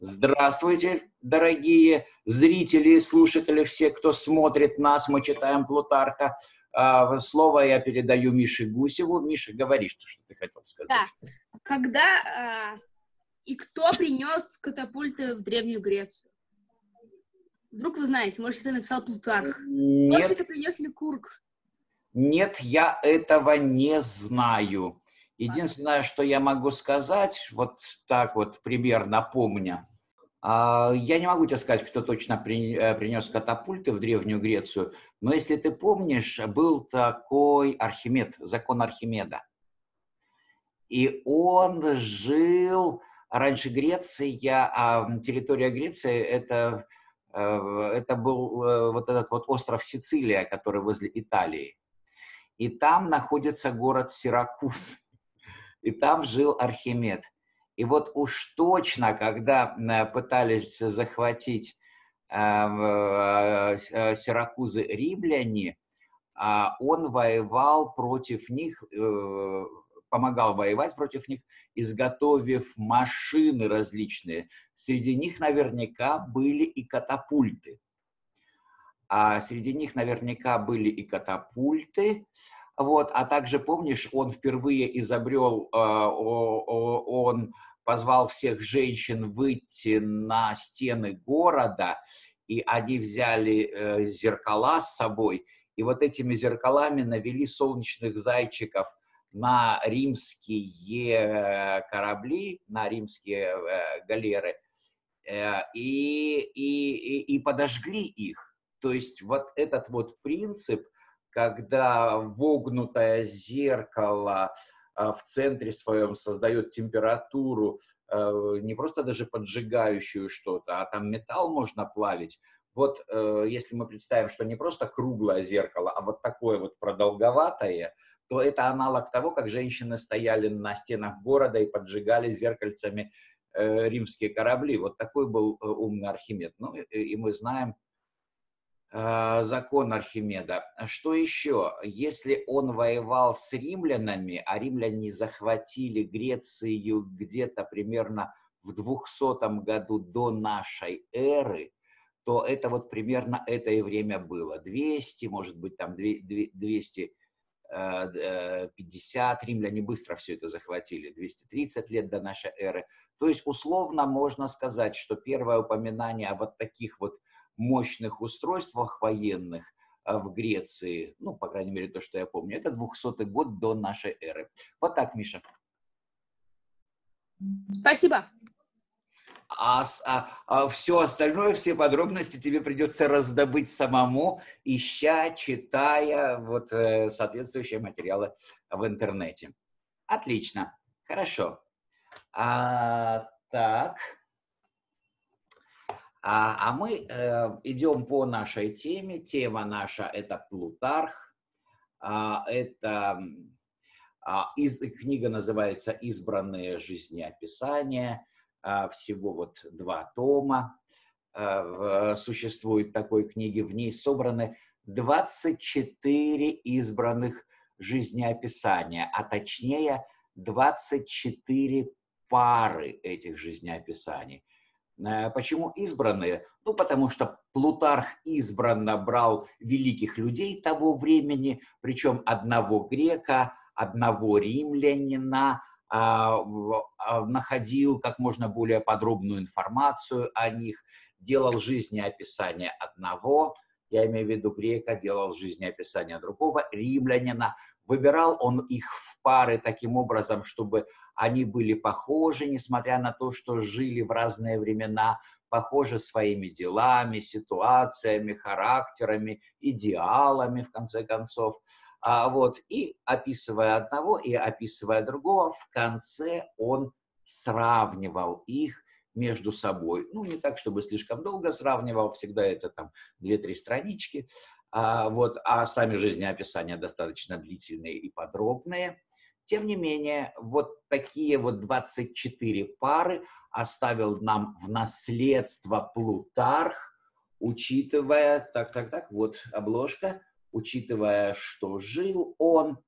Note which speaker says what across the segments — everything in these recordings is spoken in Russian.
Speaker 1: Здравствуйте, дорогие зрители и слушатели, все, кто смотрит нас, мы читаем Плутарха. А, слово я передаю Мише Гусеву. Миша, говори, что, что ты хотел сказать.
Speaker 2: Да. Когда а, и кто принес катапульты в Древнюю Грецию? Вдруг вы знаете, может, это написал Плутарх.
Speaker 1: Нет.
Speaker 2: Может, это принес Ликург.
Speaker 1: Нет, я этого не знаю. Единственное, что я могу сказать, вот так вот примерно помня, а, я не могу тебе сказать, кто точно э, принес катапульты в Древнюю Грецию, но если ты помнишь, был такой Архимед, закон Архимеда. И он жил, раньше Греция, а территория Греции это, э, это был э, вот этот вот остров Сицилия, который возле Италии. И там находится город Сиракуз и там жил Архимед. И вот уж точно, когда э, пытались захватить э, э, Сиракузы римляне, а, он воевал против них, помогал воевать против них, изготовив машины различные. Среди них наверняка были и катапульты. А среди них наверняка были и катапульты, вот, а также, помнишь, он впервые изобрел, а, он позвал всех женщин выйти на стены города, и они взяли э, зеркала с собой, и вот этими зеркалами навели солнечных зайчиков на римские корабли, на римские э, галеры, э, и, и, и подожгли их. То есть вот этот вот принцип – когда вогнутое зеркало а, в центре своем создает температуру, а, не просто даже поджигающую что-то, а там металл можно плавить. Вот э, если мы представим, что не просто круглое зеркало, а вот такое вот продолговатое, то это аналог того, как женщины стояли на стенах города и поджигали зеркальцами э, римские корабли. Вот такой был э, умный Архимед. Ну и, мы знаем, закон Архимеда. Что еще? Если он воевал с римлянами, а римляне захватили Грецию где-то примерно в 200 году до нашей эры, то это вот примерно это и время было. 200, может быть, там 250 э, э, римляне быстро все это захватили, 230 лет до нашей эры. То есть условно можно сказать, что первое упоминание о вот таких вот мощных устройствах военных а, в Греции, ну, по крайней мере, то, что я помню, это 200 год до нашей эры. Вот так, Миша.
Speaker 2: Спасибо.
Speaker 1: А, а, а все остальное, все подробности тебе придется раздобыть самому, ища, читая вот э, соответствующие материалы в интернете. Отлично, хорошо. А, так. А, а мы э, идем по нашей теме. Тема наша – это Плутарх. А, это а, из, книга называется «Избранные жизнеописания». А, всего вот два тома а, в, существует такой книги. В ней собраны 24 избранных жизнеописания, а точнее 24 пары этих жизнеописаний. Э, почему избранные? Ну, потому что Плутарх избранно брал великих людей того времени, причем одного грека, одного римлянина, а, а, находил как можно более подробную информацию о них, делал жизнеописание одного, я имею в виду грека, делал жизнеописание другого, римлянина, выбирал он их в пары таким образом, чтобы они были похожи, несмотря на то, что жили в разные времена, похожи своими делами, ситуациями, характерами, идеалами, в конце концов. А, вот, и описывая одного и описывая другого, в конце он сравнивал их между собой. Ну, не так, чтобы слишком долго сравнивал, всегда это там 2-3 странички, а, вот, а сами жизнеописания достаточно длительные и подробные. Тем не менее, вот такие вот 24 пары оставил нам в наследство Плутарх, учитывая, так, так, так, вот обложка, учитывая, что жил он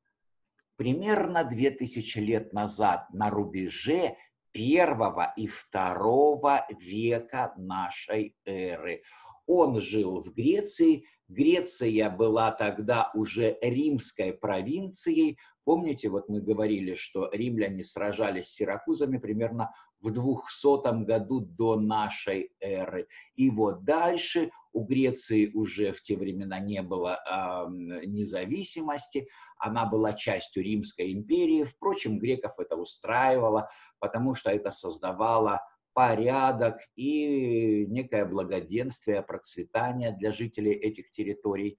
Speaker 1: примерно 2000 лет назад на рубеже первого и второго века нашей эры. Он жил в Греции. Греция была тогда уже римской провинцией. Помните, вот мы говорили, что римляне сражались с сиракузами примерно в 200 году до нашей эры. И вот дальше у Греции уже в те времена не было э, независимости, она была частью Римской империи. Впрочем, греков это устраивало, потому что это создавало порядок и некое благоденствие, процветание для жителей этих территорий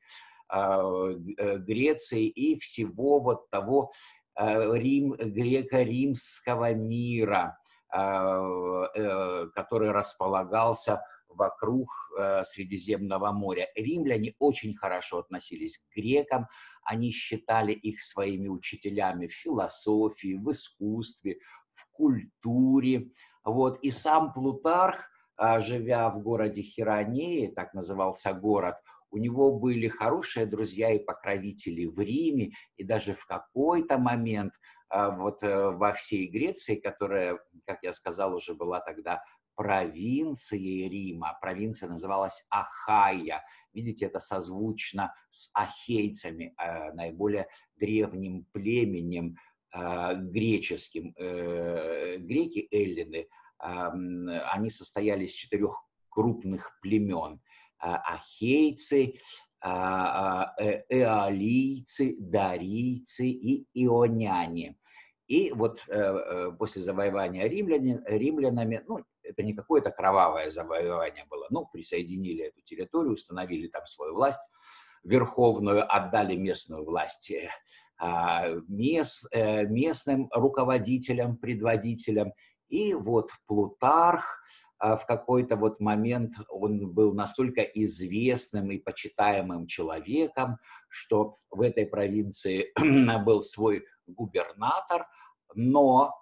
Speaker 1: э, Греции и всего вот того э, Рим, греко-римского мира, э, который располагался вокруг Средиземного моря. Римляне очень хорошо относились к грекам, они считали их своими учителями в философии, в искусстве, в культуре. Вот. И сам Плутарх, а, живя в городе Хиронеи, так назывался город, у него были хорошие друзья и покровители в Риме, и даже в какой-то момент а, вот э, во всей Греции, которая, как я сказал, уже была тогда провинцией Рима. Провинция называлась Ахайя. Видите, это созвучно с ахейцами, э, наиболее древним племенем а, греческим. Э, греки, эллины, они состояли из четырех крупных племен. А, ахейцы, а, э, эолийцы, дарийцы и ионяне. И вот э, после завоевания римляне, римлянами, ну, это не какое-то кровавое завоевание было, ну, присоединили эту территорию, установили там свою власть верховную, отдали местную власть а, мест, э, местным руководителям, предводителям. И вот Плутарх а, в какой-то вот момент, он был настолько известным и почитаемым человеком, что в этой провинции был свой губернатор, но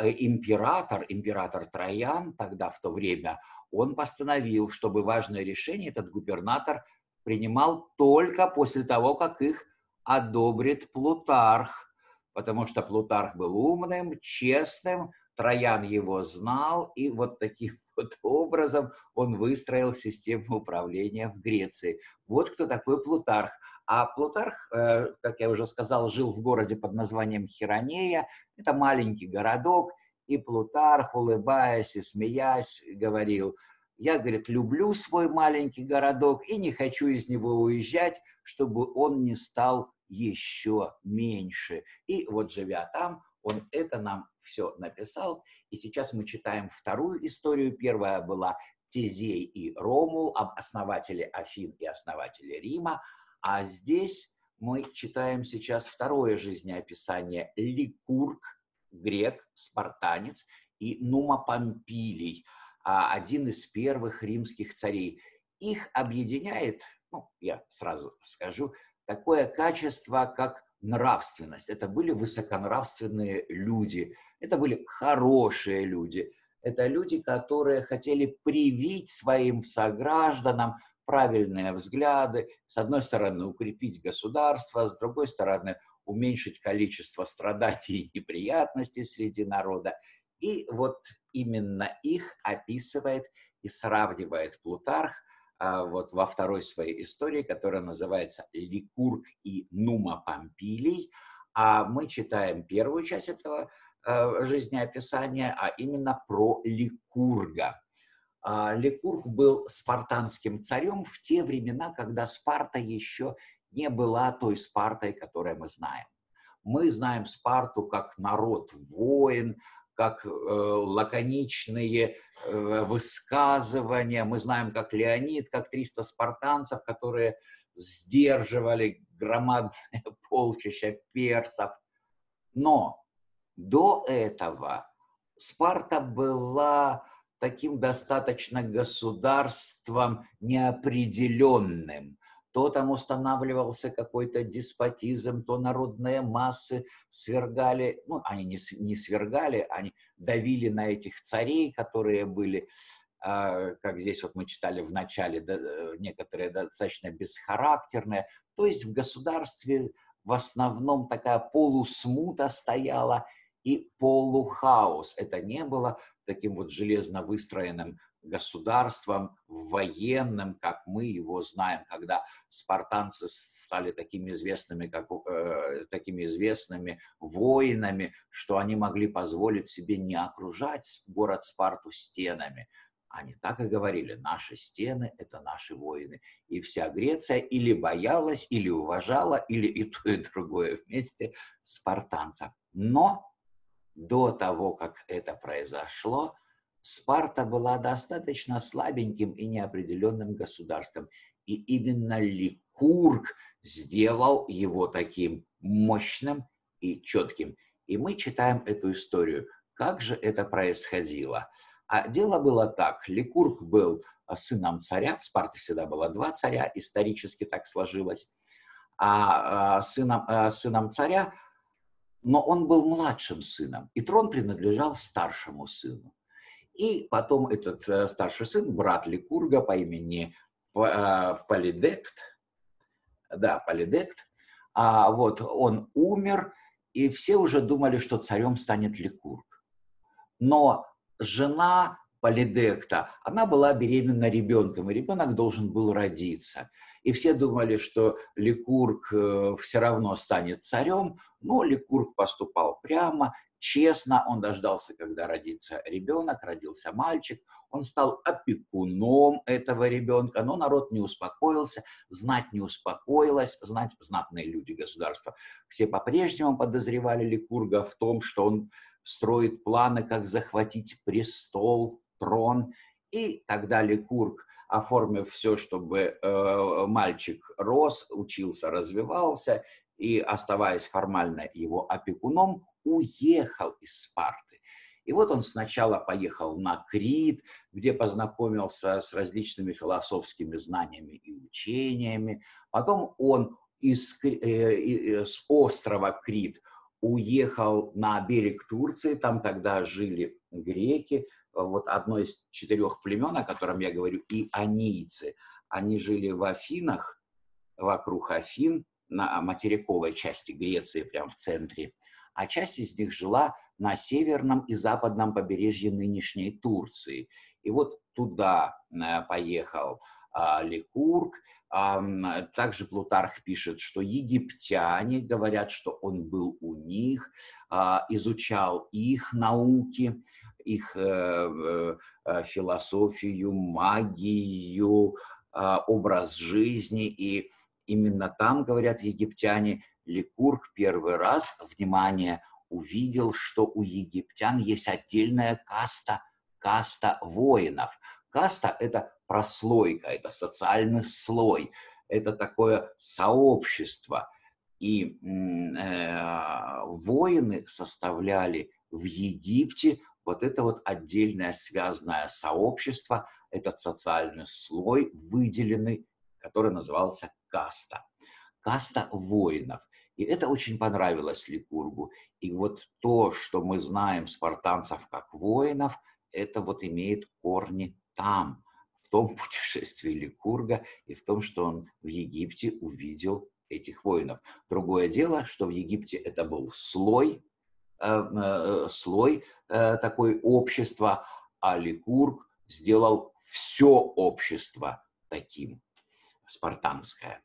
Speaker 1: э, император, император Троян тогда в то время, он постановил, чтобы важное решение этот губернатор принимал только после того, как их одобрит Плутарх, потому что Плутарх был умным, честным, Троян его знал, и вот таким вот образом он выстроил систему управления в Греции. Вот кто такой Плутарх. А Плутарх, э, как я уже сказал, жил в городе под названием Хиронея. Это маленький городок, и Плутарх, улыбаясь и смеясь, говорил – я, говорит, люблю свой маленький городок и не хочу из него уезжать, чтобы он не стал еще меньше. И вот живя там, он это нам все написал. И сейчас мы читаем вторую историю. Первая была Тезей и Ромул, об основателе Афин и основателе Рима. А здесь мы читаем сейчас второе жизнеописание Ликург, грек, спартанец, и Нума Помпилий – а, один из первых римских царей. Их объединяет, ну, я сразу скажу, такое качество, как нравственность. Это были высоконравственные люди, это были хорошие люди, это люди, которые хотели привить своим согражданам правильные взгляды, с одной стороны, укрепить государство, с другой стороны, уменьшить количество страданий и неприятностей среди народа. И вот именно их описывает и сравнивает Плутарх вот во второй своей истории, которая называется «Ликург и Нума Помпилий». А мы читаем первую часть этого а, жизнеописания, а именно про Ликурга. А, Ликург был спартанским царем в те времена, когда Спарта еще не была той Спартой, которую мы знаем. Мы знаем Спарту как народ воин, как э, лаконичные э, высказывания. Мы знаем, как Леонид, как 300 спартанцев, которые сдерживали громадное полчища персов. Но до этого Спарта была таким достаточно государством неопределенным то там устанавливался какой-то деспотизм, то народные массы свергали, ну, они не, не свергали, они давили на этих царей, которые были, э, как здесь вот мы читали в начале, да, э, некоторые достаточно бесхарактерные. То есть в государстве в основном такая полусмута стояла, и полухаос. Это не было таким вот железно выстроенным государством военным, как мы его знаем, когда спартанцы стали такими известными, как, э, такими известными воинами, что они могли позволить себе не окружать город Спарту стенами. Они так и говорили, наши стены – это наши воины. И вся Греция или боялась, или уважала, или и то, и другое вместе спартанцев. Но до того, как это произошло, Спарта была достаточно слабеньким и неопределенным государством. И именно Ликург сделал его таким мощным и четким. И мы читаем эту историю. Как же это происходило? А дело было так. Ликург был а, сыном царя. В Спарте всегда было два царя. Исторически так сложилось. А, а сыном, а, сыном царя, но он был младшим сыном. И трон принадлежал старшему сыну. И потом этот э, старший сын, брат Ликурга по имени э, Полидект, да, Полидект, а вот он умер, и все уже думали, что царем станет Ликург. Но жена Полидекта, она была беременна ребенком, и ребенок должен был родиться. И все думали, что Ликург э, все равно станет царем, но Ликург поступал прямо честно, он дождался, когда родится ребенок, родился мальчик, он стал опекуном этого ребенка, но народ не успокоился, знать не успокоилась, знать знатные люди государства. Все по-прежнему подозревали Ликурга в том, что он строит планы, как захватить престол, трон, и тогда Ликург, оформив все, чтобы э, мальчик рос, учился, развивался, и, оставаясь формально его опекуном, уехал из Спарты. И вот он сначала поехал на Крит, где познакомился с различными философскими знаниями и учениями. Потом он из, э, э, с острова Крит уехал на берег Турции, там тогда жили греки, вот одно из четырех племен, о котором я говорю, и анийцы. Они жили в Афинах, вокруг Афин, на материковой части Греции, прямо в центре а часть из них жила на северном и западном побережье нынешней Турции. И вот туда э, поехал а, Ликург. Также Плутарх пишет, что египтяне говорят, что он был у них, а, изучал их науки, их э, э, философию, магию, а, образ жизни. И именно там, говорят египтяне, Ликург первый раз, внимание, увидел, что у египтян есть отдельная каста, каста воинов. Каста – это прослойка, это социальный слой, это такое сообщество. И э, воины составляли в Египте вот это вот отдельное связанное сообщество, этот социальный слой выделенный, который назывался каста. Каста воинов. И это очень понравилось Ликургу. И вот то, что мы знаем спартанцев как воинов, это вот имеет корни там, в том путешествии Ликурга и в том, что он в Египте увидел этих воинов. Другое дело, что в Египте это был слой, э, э, слой э, такой общества, а Ликург сделал все общество таким, спартанское.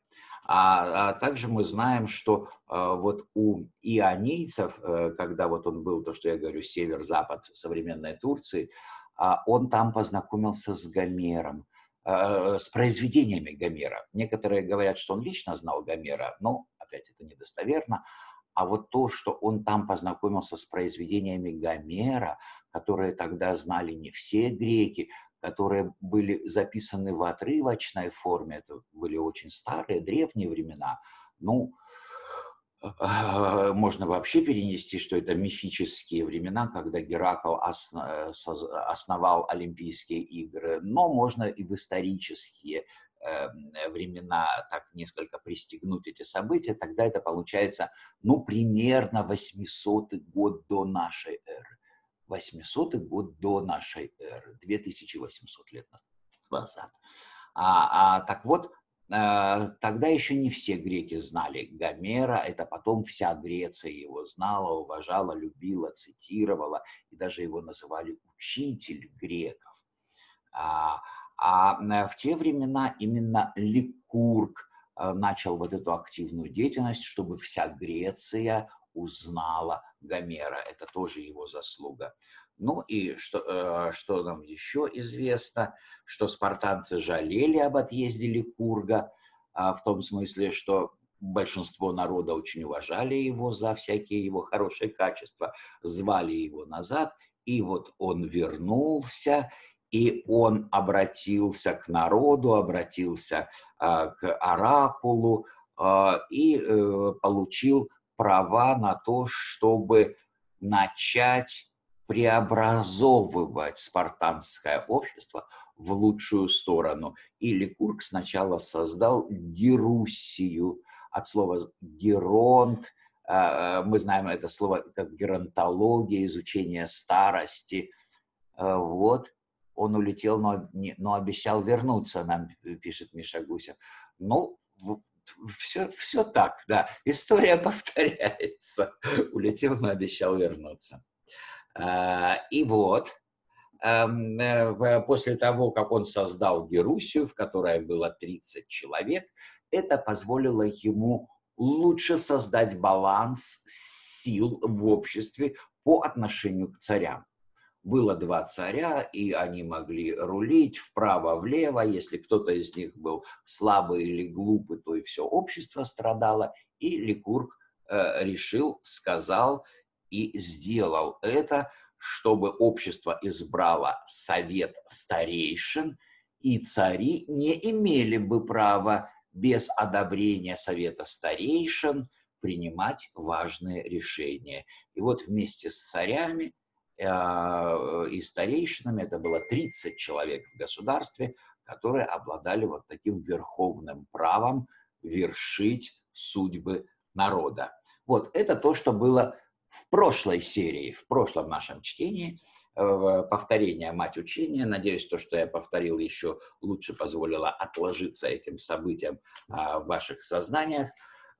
Speaker 1: А, а также мы знаем, что а, вот у ионийцев, а, когда вот он был, то, что я говорю, север-запад современной Турции, а, он там познакомился с Гомером, а, с произведениями Гомера. Некоторые говорят, что он лично знал Гомера, но, опять, это недостоверно. А вот то, что он там познакомился с произведениями Гомера, которые тогда знали не все греки, которые были записаны в отрывочной форме, это были очень старые, древние времена, ну, можно вообще перенести, что это мифические времена, когда Геракл основал Олимпийские игры, но можно и в исторические эм, времена так несколько пристегнуть эти события, тогда это получается, ну, примерно 800 год до нашей эры. 800 год до нашей эры, 2800 лет назад. А, а, так вот, э, тогда еще не все греки знали Гомера, это потом вся Греция его знала, уважала, любила, цитировала, и даже его называли учитель греков. А, а э, в те времена именно Ликург э, начал вот эту активную деятельность, чтобы вся Греция узнала Гомера. Это тоже его заслуга. Ну и что, э, что нам еще известно, что спартанцы жалели об отъезде Ликурга, в том смысле, что большинство народа очень уважали его за всякие его хорошие качества, звали его назад, и вот он вернулся, и он обратился к народу, обратился а, к оракулу а, и э, получил права на то, чтобы начать преобразовывать спартанское общество в лучшую сторону. И Ликург сначала создал Геруссию, от слова «геронт», а, мы знаем это слово как геронтология, изучение старости. Вот он улетел, но, но обещал вернуться, нам пишет Миша Гусев. Ну, все, все так, да. История повторяется. Улетел, но обещал вернуться. А, и вот, эм, э, после того, как он создал Герусию, в которой было 30 человек, это позволило ему лучше создать баланс сил в обществе по отношению к царям было два царя, и они могли рулить вправо-влево. Если кто-то из них был слабый или глупый, то и все общество страдало. И Ликург э, решил, сказал и сделал это, чтобы общество избрало совет старейшин, и цари не имели бы права без одобрения совета старейшин принимать важные решения. И вот вместе с царями и старейшинами, это было 30 человек в государстве, которые обладали вот таким верховным правом вершить судьбы народа. Вот это то, что было в прошлой серии, в прошлом нашем чтении, э, повторение «Мать учения». Надеюсь, то, что я повторил, еще лучше позволило отложиться этим событиям а, в ваших сознаниях.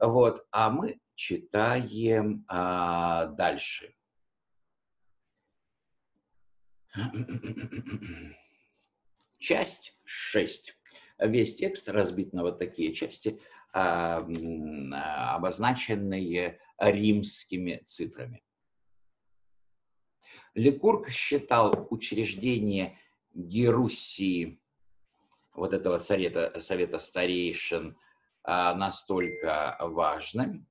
Speaker 1: Вот. А мы читаем а, дальше. Часть 6. Весь текст разбит на вот такие части, а, обозначенные римскими цифрами. Лекург считал учреждение Геруссии, вот этого совета, совета старейшин, а, настолько важным,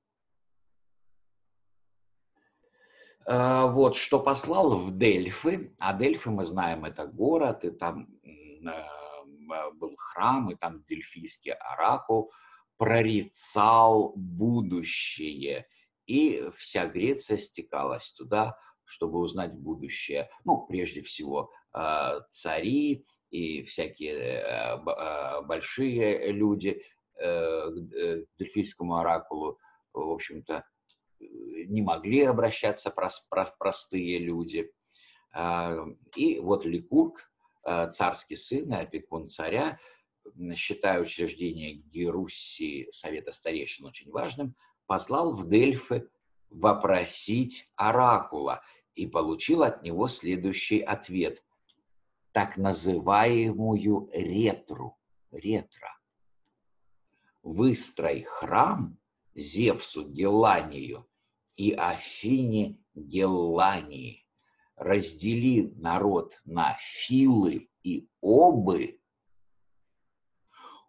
Speaker 1: вот, что послал в Дельфы, а Дельфы, мы знаем, это город, и там э, был храм, и там дельфийский оракул прорицал будущее, и вся Греция стекалась туда, чтобы узнать будущее. Ну, прежде всего, э, цари и всякие большие люди к Дельфийскому оракулу, в общем-то, не могли обращаться простые люди. А, и вот Ликург, а, царский сын и опекун царя, считая учреждение Геруссии, Совета Старейшин, очень важным, послал в Дельфы вопросить оракула и получил от него следующий ответ. Так называемую ретру, ретро. Выстрой храм Зевсу Геланию и Афине Геллании. Раздели народ на филы и обы,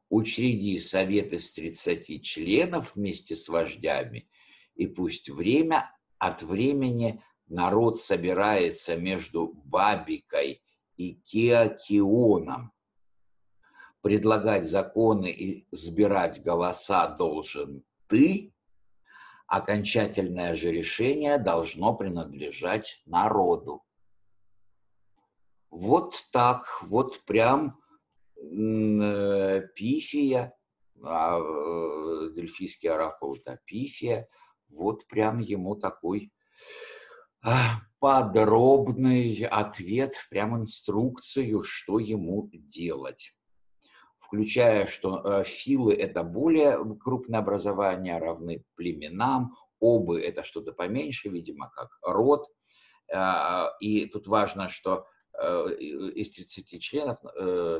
Speaker 1: учреди совет из 30 членов вместе с вождями, и пусть время от времени народ собирается между Бабикой и Кеокионом. Предлагать законы и сбирать голоса должен ты, окончательное же решение должно принадлежать народу. Вот так, вот прям э, Пифия, а, э, дельфийский это Пифия, вот прям ему такой а, подробный ответ, прям инструкцию, что ему делать. Включая, что филы – это более крупное образование, равны племенам, обы – это что-то поменьше, видимо, как род. И тут важно, что из 30 членов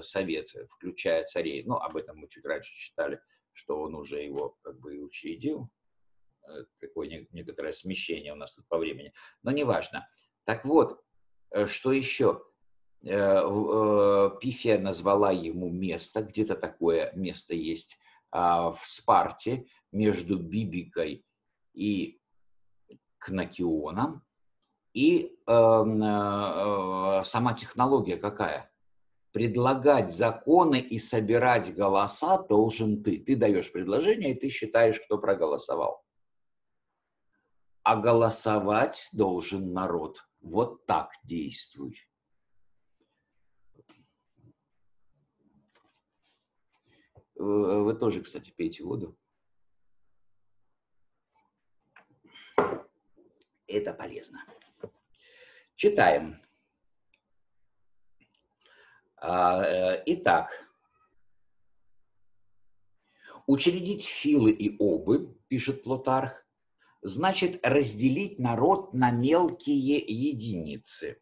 Speaker 1: Совета, включая царей, ну, об этом мы чуть раньше читали, что он уже его как бы и учредил, такое некоторое смещение у нас тут по времени, но неважно. Так вот, что еще? Э, э, Пифия назвала ему место, где-то такое место есть а, в Спарте между Бибикой и Кнакионом. И эм, э, сама технология какая? Предлагать законы и собирать голоса должен ты. Ты даешь предложение, и ты считаешь, кто проголосовал. А голосовать должен народ. Вот так действуй. Вы тоже, кстати, пейте воду. Это полезно. Читаем. А, э, итак, учредить филы и обы, пишет Плутарх, значит разделить народ на мелкие единицы,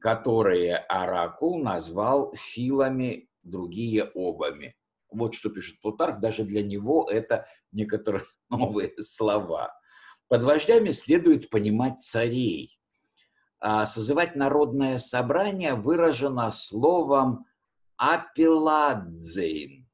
Speaker 1: которые Оракул назвал филами, другие обами. Вот что пишет Плутарх, даже для него это некоторые новые слова. Под вождями следует понимать царей. А созывать народное собрание выражено словом «апеладзейн».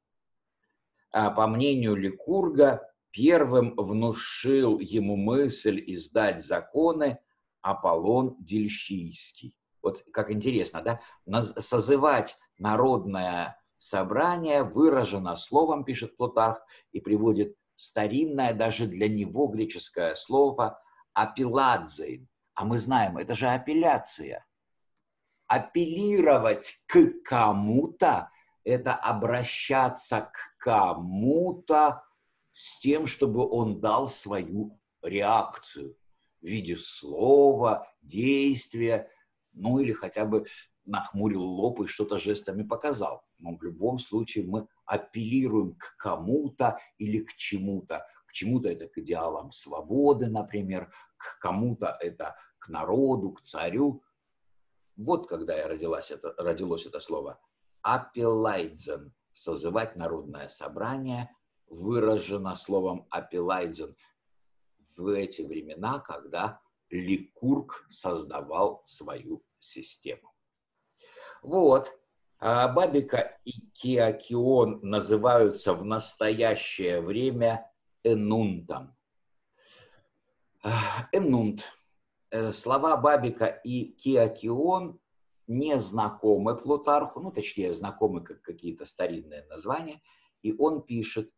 Speaker 1: А по мнению Ликурга, первым внушил ему мысль издать законы Аполлон Дельфийский. Вот как интересно, да? Созывать народное собрание выражено словом, пишет Плутарх, и приводит старинное даже для него греческое слово апелладзейн. А мы знаем, это же апелляция. Апеллировать к кому-то – это обращаться к кому-то с тем, чтобы он дал свою реакцию в виде слова, действия, ну или хотя бы нахмурил лоб и что-то жестами показал. Но в любом случае мы апеллируем к кому-то или к чему-то. К чему-то это к идеалам свободы, например, к кому-то это к народу, к царю. Вот когда я родилась, это, родилось это слово. Апелайдзен. Созывать народное собрание выражено словом апелайдзен в эти времена, когда Ликург создавал свою систему. Вот. А Бабика и Киакион называются в настоящее время энунтом. Энунт. Э, слова Бабика и Киакион не знакомы Плутарху, ну, точнее, знакомы как какие-то старинные названия, и он пишет,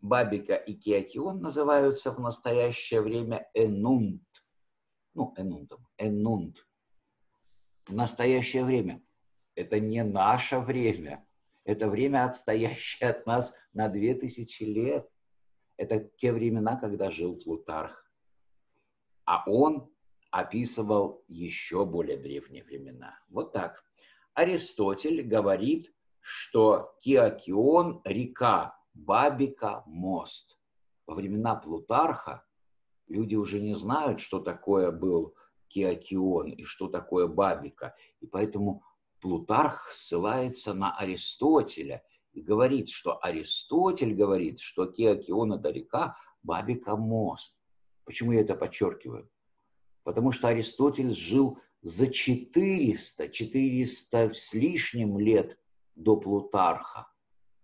Speaker 1: Бабика и Киакион называются в настоящее время Энунт. Ну, Энунтом. Энунт. В настоящее время это не наше время. Это время, отстоящее от нас на две тысячи лет. Это те времена, когда жил Плутарх. А он описывал еще более древние времена. Вот так. Аристотель говорит, что Киокион – река, Бабика – мост. Во времена Плутарха люди уже не знают, что такое был Киокион и что такое Бабика. И поэтому Плутарх ссылается на Аристотеля и говорит, что Аристотель говорит, что Кеокион это река, Бабика мост. Почему я это подчеркиваю? Потому что Аристотель жил за 400, 400 с лишним лет до Плутарха.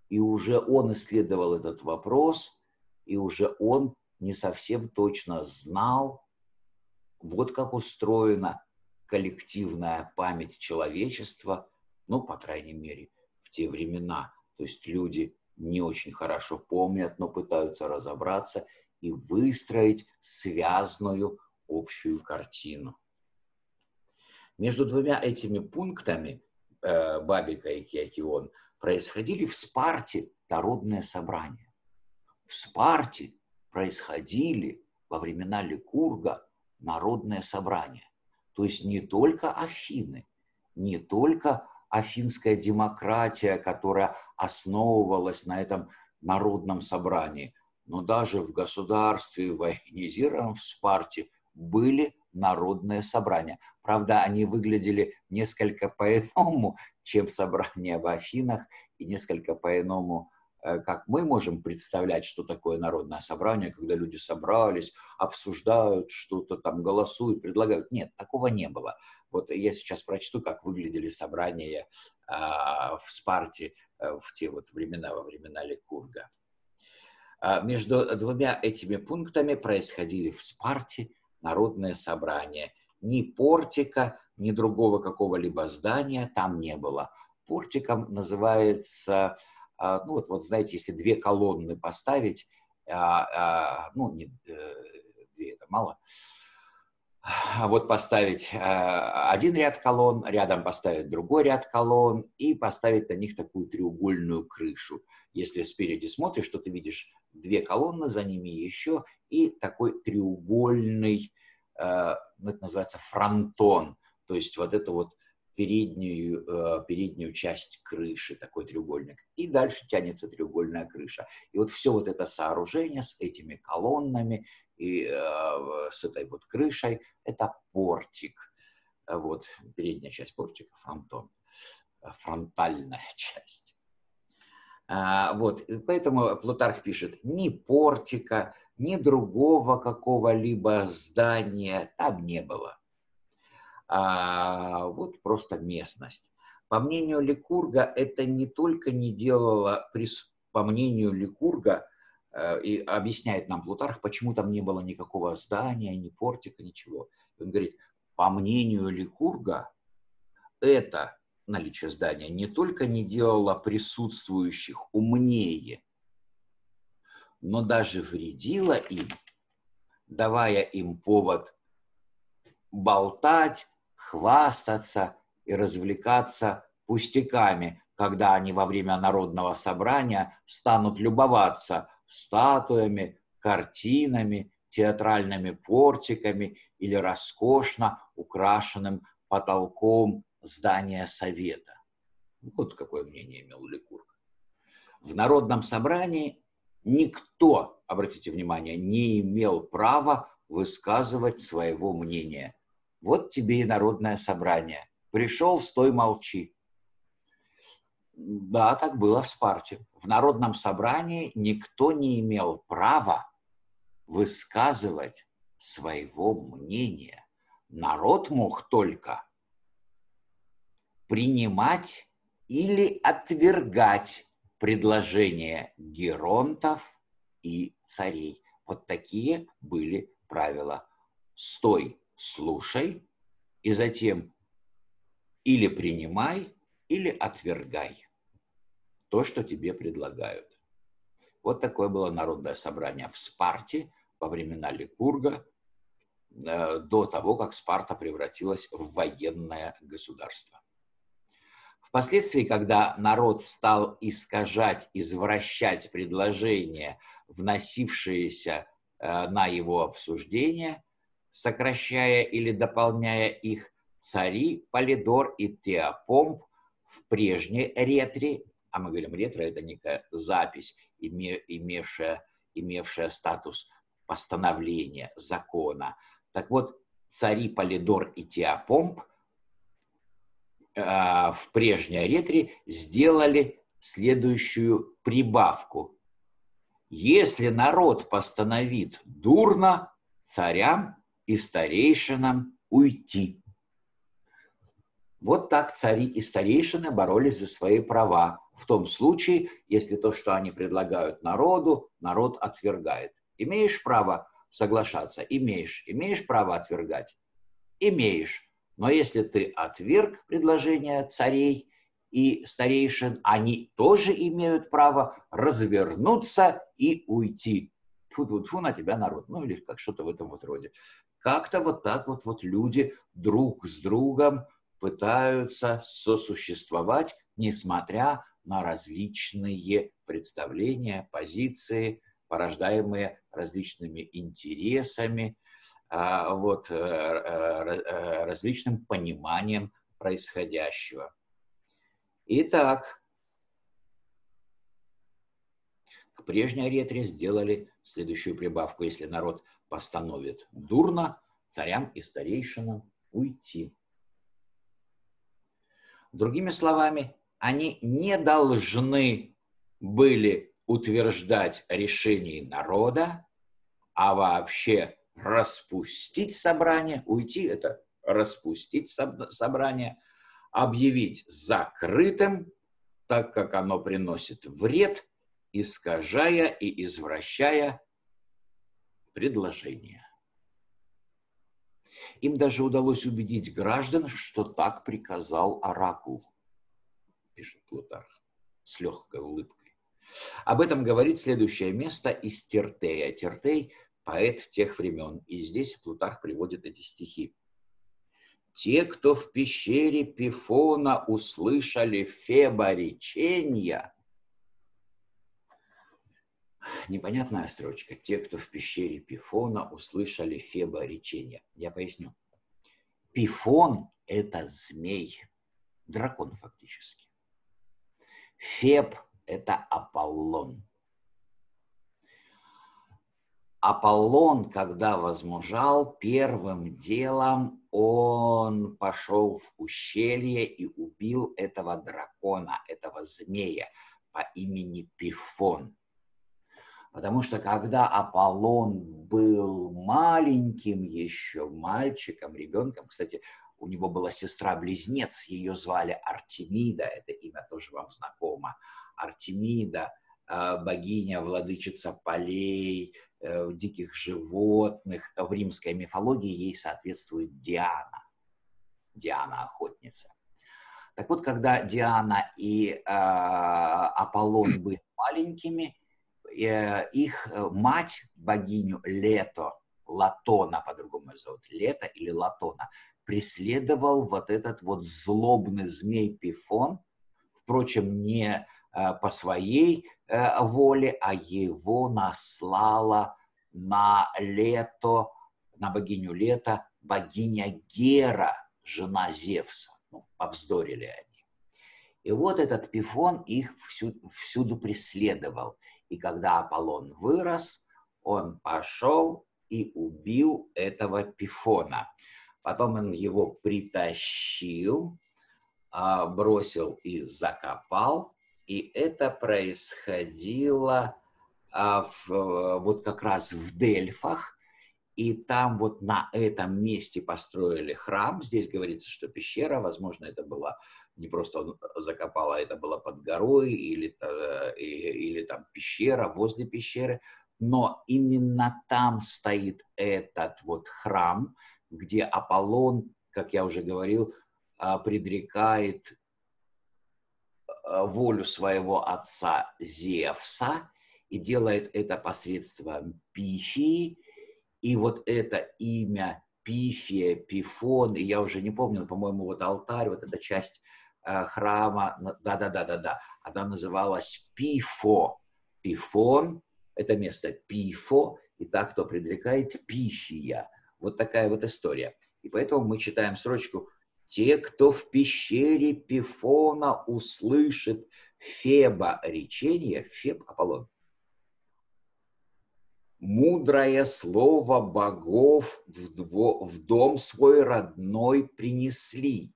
Speaker 1: И уже он исследовал этот вопрос, и уже он не совсем точно знал, вот как устроена коллективная память человечества, ну, по крайней мере, в те времена. То есть люди не очень хорошо помнят, но пытаются разобраться и выстроить связную общую картину. Между двумя этими пунктами э, Бабика и Киакион происходили в Спарте народные собрания. В Спарте происходили во времена Ликурга народные собрания. То есть не только Афины, не только афинская демократия, которая основывалась на этом народном собрании. Но даже в государстве военизированном в Спарте были народные собрания. Правда, они выглядели несколько по-иному, чем собрания в Афинах, и несколько по-иному, как мы можем представлять, что такое народное собрание, когда люди собрались, обсуждают что-то там, голосуют, предлагают. Нет, такого не было. Вот я сейчас прочту, как выглядели собрания а, в Спарте э, в те вот времена, во времена Ликурга. А, между двумя этими пунктами происходили в Спарте народное собрание. Ни портика, ни другого какого-либо здания там не было. Портиком называется, ну вот, вот знаете, если две колонны поставить, а, ну, не, э, две это мало, а вот поставить один ряд колонн, рядом поставить другой ряд колонн и поставить на них такую треугольную крышу. Если спереди смотришь, то ты видишь две колонны, за ними еще, и такой треугольный, ну, это называется фронтон, то есть вот это вот переднюю, э, переднюю часть крыши, такой треугольник. И дальше тянется треугольная крыша. И вот все вот это сооружение с этими колоннами и э, с этой вот крышей, это портик. Вот передняя часть портика, фронтон, фронтальная часть. А, вот, поэтому Плутарх пишет, ни портика, ни другого какого-либо здания там не было. А, вот просто местность. По мнению Ликурга, это не только не делало, по мнению Ликурга, э, и объясняет нам Плутарх, почему там не было никакого здания, ни портика, ничего. Он говорит, по мнению Ликурга, это наличие здания не только не делало присутствующих умнее, но даже вредило им, давая им повод болтать, хвастаться и развлекаться пустяками, когда они во время народного собрания станут любоваться статуями, картинами, театральными портиками или роскошно украшенным потолком здания Совета. Вот какое мнение имел Ликург. В народном собрании никто, обратите внимание, не имел права высказывать своего мнения. Вот тебе и народное собрание. Пришел, стой, молчи. Да, так было в Спарте. В народном собрании никто не имел права высказывать своего мнения. Народ мог только принимать или отвергать предложения геронтов и царей. Вот такие были правила. Стой, слушай, и затем или принимай, или отвергай то, что тебе предлагают. Вот такое было народное собрание в Спарте во времена Ликурга, э, до того, как Спарта превратилась в военное государство. Впоследствии, когда народ стал искажать, извращать предложения, вносившиеся э, на его обсуждение, сокращая или дополняя их, цари Полидор и Теопомп в прежней ретре, а мы говорим ретро, это некая запись, имевшая, имевшая статус постановления, закона. Так вот, цари Полидор и Теопомп а, в прежней аретре сделали следующую прибавку. Если народ постановит дурно, царям и старейшинам уйти. Вот так цари и старейшины боролись за свои права. В том случае, если то, что они предлагают народу, народ отвергает. Имеешь право соглашаться? Имеешь. Имеешь право отвергать? Имеешь. Но если ты отверг предложение царей и старейшин, они тоже имеют право развернуться и уйти. Фу-фу-фу на тебя народ. Ну или как что-то в этом вот роде. Как-то вот так вот, вот люди друг с другом пытаются сосуществовать, несмотря на различные представления, позиции, порождаемые различными интересами, а, вот, э, э, э, различным пониманием происходящего. Итак, к прежней ретре сделали следующую прибавку. Если народ постановит дурно, царям и старейшинам уйти. Другими словами, они не должны были утверждать решение народа, а вообще распустить собрание, уйти – это распустить собрание, объявить закрытым, так как оно приносит вред, искажая и извращая предложение. Им даже удалось убедить граждан, что так приказал оракул, пишет Плутарх с легкой улыбкой. Об этом говорит следующее место из Тертея. Тертей – поэт тех времен. И здесь Плутарх приводит эти стихи. Те, кто в пещере Пифона услышали Феба речения, непонятная строчка. Те, кто в пещере Пифона услышали Феба речения. Я поясню. Пифон – это змей, дракон фактически. Феб – это Аполлон. Аполлон, когда возмужал, первым делом он пошел в ущелье и убил этого дракона, этого змея по имени Пифон. Потому что когда Аполлон был маленьким еще мальчиком, ребенком, кстати, у него была сестра-близнец, ее звали Артемида, это имя тоже вам знакомо. Артемида, э, богиня, владычица полей, Э, диких животных. В римской мифологии ей соответствует Диана. Диана охотница. Так вот, когда Диана и э, Аполлон были маленькими, их мать, богиню Лето, Латона, по-другому зовут, Лето или Латона, преследовал вот этот вот злобный змей Пифон, впрочем, не э, по своей Э, воле, а его наслала на лето, на богиню лета, богиня Гера, жена Зевса. Ну, повздорили они. И вот этот Пифон их всюду, всюду преследовал. И когда Аполлон вырос, он пошел и убил этого Пифона. Потом он его притащил, а, бросил и закопал, и это происходило а, в, вот как раз в Дельфах, и там вот на этом месте построили храм. Здесь говорится, что пещера, возможно, это была не просто он закопал, а это было под горой или, или там пещера, возле пещеры. Но именно там стоит этот вот храм, где Аполлон, как я уже говорил, а, предрекает Э, волю своего отца Зевса и делает это посредством Пифии. И вот это имя Пифия, Пифон, и я уже не помню, по-моему, вот алтарь, вот эта часть э, храма, да-да-да-да-да, она называлась Пифо. Пифон – это место Пифо, и так, кто предрекает Пифия. Вот такая вот история. И поэтому мы читаем строчку те, кто в пещере Пифона услышит Феба речение, Феб Аполлон, мудрое слово богов в, в дом свой родной принесли.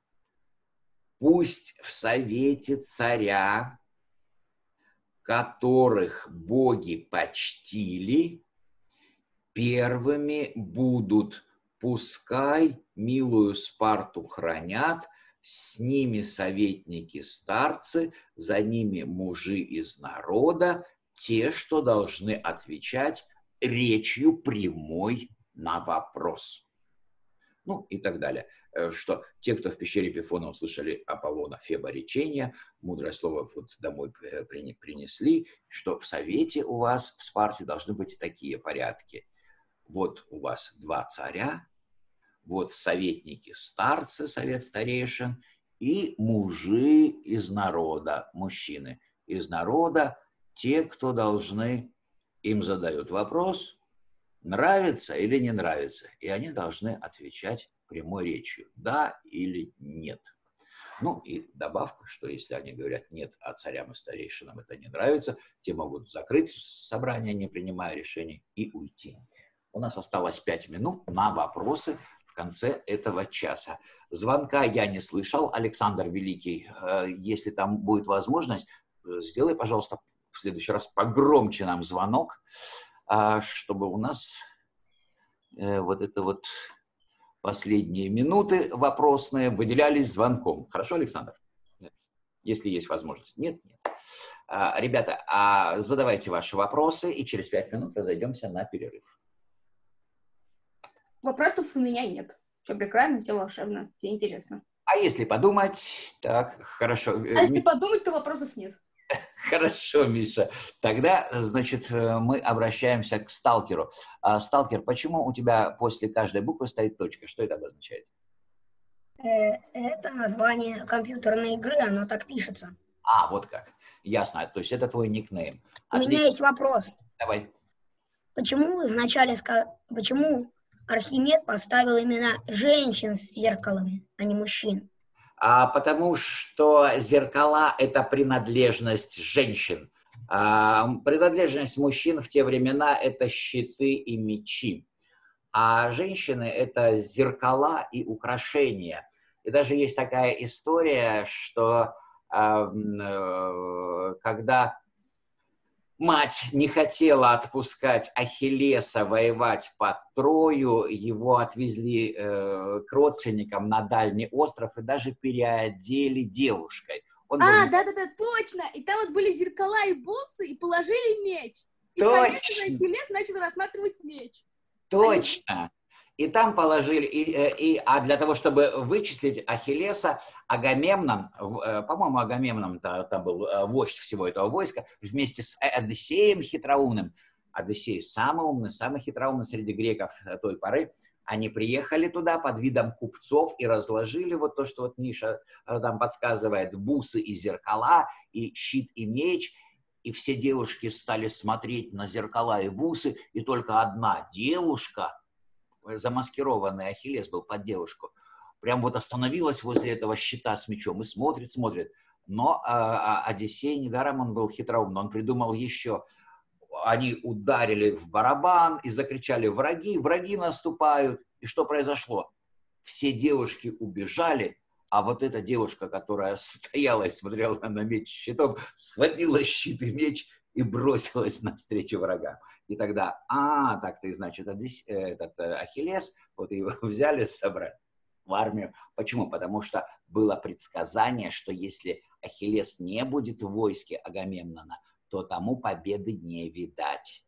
Speaker 1: Пусть в совете царя, которых боги почтили, первыми будут пускай милую Спарту хранят, с ними советники-старцы, за ними мужи из народа, те, что должны отвечать речью прямой на вопрос. Ну и так далее. Э, что те, кто в пещере Пифона услышали Аполлона Феба речения, мудрое слово вот домой принесли, что в совете у вас в Спарте должны быть такие порядки. Вот у вас два царя, вот советники старцы, совет старейшин, и мужи из народа, мужчины из народа, те, кто должны, им задают вопрос, нравится или не нравится, и они должны отвечать прямой речью, да или нет. Ну и добавка, что если они говорят нет, а царям и старейшинам это не нравится, те могут закрыть собрание, не принимая решений, и уйти. У нас осталось пять минут на вопросы в конце этого часа. Звонка я не слышал. Александр Великий, э, если там будет возможность, э, сделай, пожалуйста, в следующий раз погромче нам звонок, а, чтобы у нас э, вот это вот последние минуты вопросные выделялись звонком. Хорошо, Александр? Если есть возможность. Нет, нет. А, ребята, а задавайте ваши вопросы, и через пять минут разойдемся на перерыв.
Speaker 2: Вопросов у меня нет. Все прекрасно, все волшебно, все интересно.
Speaker 1: А если подумать, так, хорошо.
Speaker 2: А если подумать, то вопросов нет.
Speaker 1: Хорошо, Миша. Тогда, значит, э, мы обращаемся к сталкеру. А, сталкер, почему у тебя после каждой буквы стоит точка? Что это обозначает?
Speaker 3: Э, это название компьютерной игры, оно так пишется.
Speaker 1: А, вот как. Ясно. То есть это твой никнейм.
Speaker 3: У меня есть вопрос.
Speaker 1: Давай.
Speaker 3: Почему вначале сказали, почему Архимед поставил именно женщин с зеркалами, а не мужчин?
Speaker 1: А, потому что зеркала – это принадлежность женщин. А, принадлежность мужчин в те времена – это щиты и мечи. А женщины – это зеркала и украшения. И даже есть такая история, что а, э, когда мать не хотела отпускать Ахиллеса воевать под Трою, его отвезли э, к родственникам на дальний остров и даже переодели девушкой.
Speaker 2: Он а, был... да-да-да, точно! И там вот были зеркала и бусы, и положили меч. И,
Speaker 1: точно.
Speaker 2: конечно, Ахиллес начал рассматривать меч.
Speaker 1: Точно! Они... И там положили, и, э, и, а для того, чтобы вычислить Ахиллеса, Агамемнон, э, по-моему, Агамемнон там был э, вождь всего этого войска, вместе с Одиссеем хитроумным, Одиссей самый умный, самый хитроумный среди греков той поры, они приехали туда под видом купцов и разложили вот то, что вот Миша там подсказывает, бусы и зеркала, и щит и меч, и все девушки стали смотреть на зеркала и бусы, и только одна девушка – замаскированный Ахиллес был под девушку, прям вот остановилась возле этого щита с мечом и смотрит, смотрит. Но а, а, Одиссей, недаром он был хитроумный, он придумал еще. Они ударили в барабан и закричали «Враги! Враги наступают!» И что произошло? Все девушки убежали, а вот эта девушка, которая стояла и смотрела на меч щитом, схватила щит и меч и бросилась навстречу врагам. И тогда, а, так ты, значит, этот э, Ахиллес, вот его взяли, собрать в армию. Почему? Потому что было предсказание, что если Ахиллес не будет в войске Агамемнона, то тому победы не видать.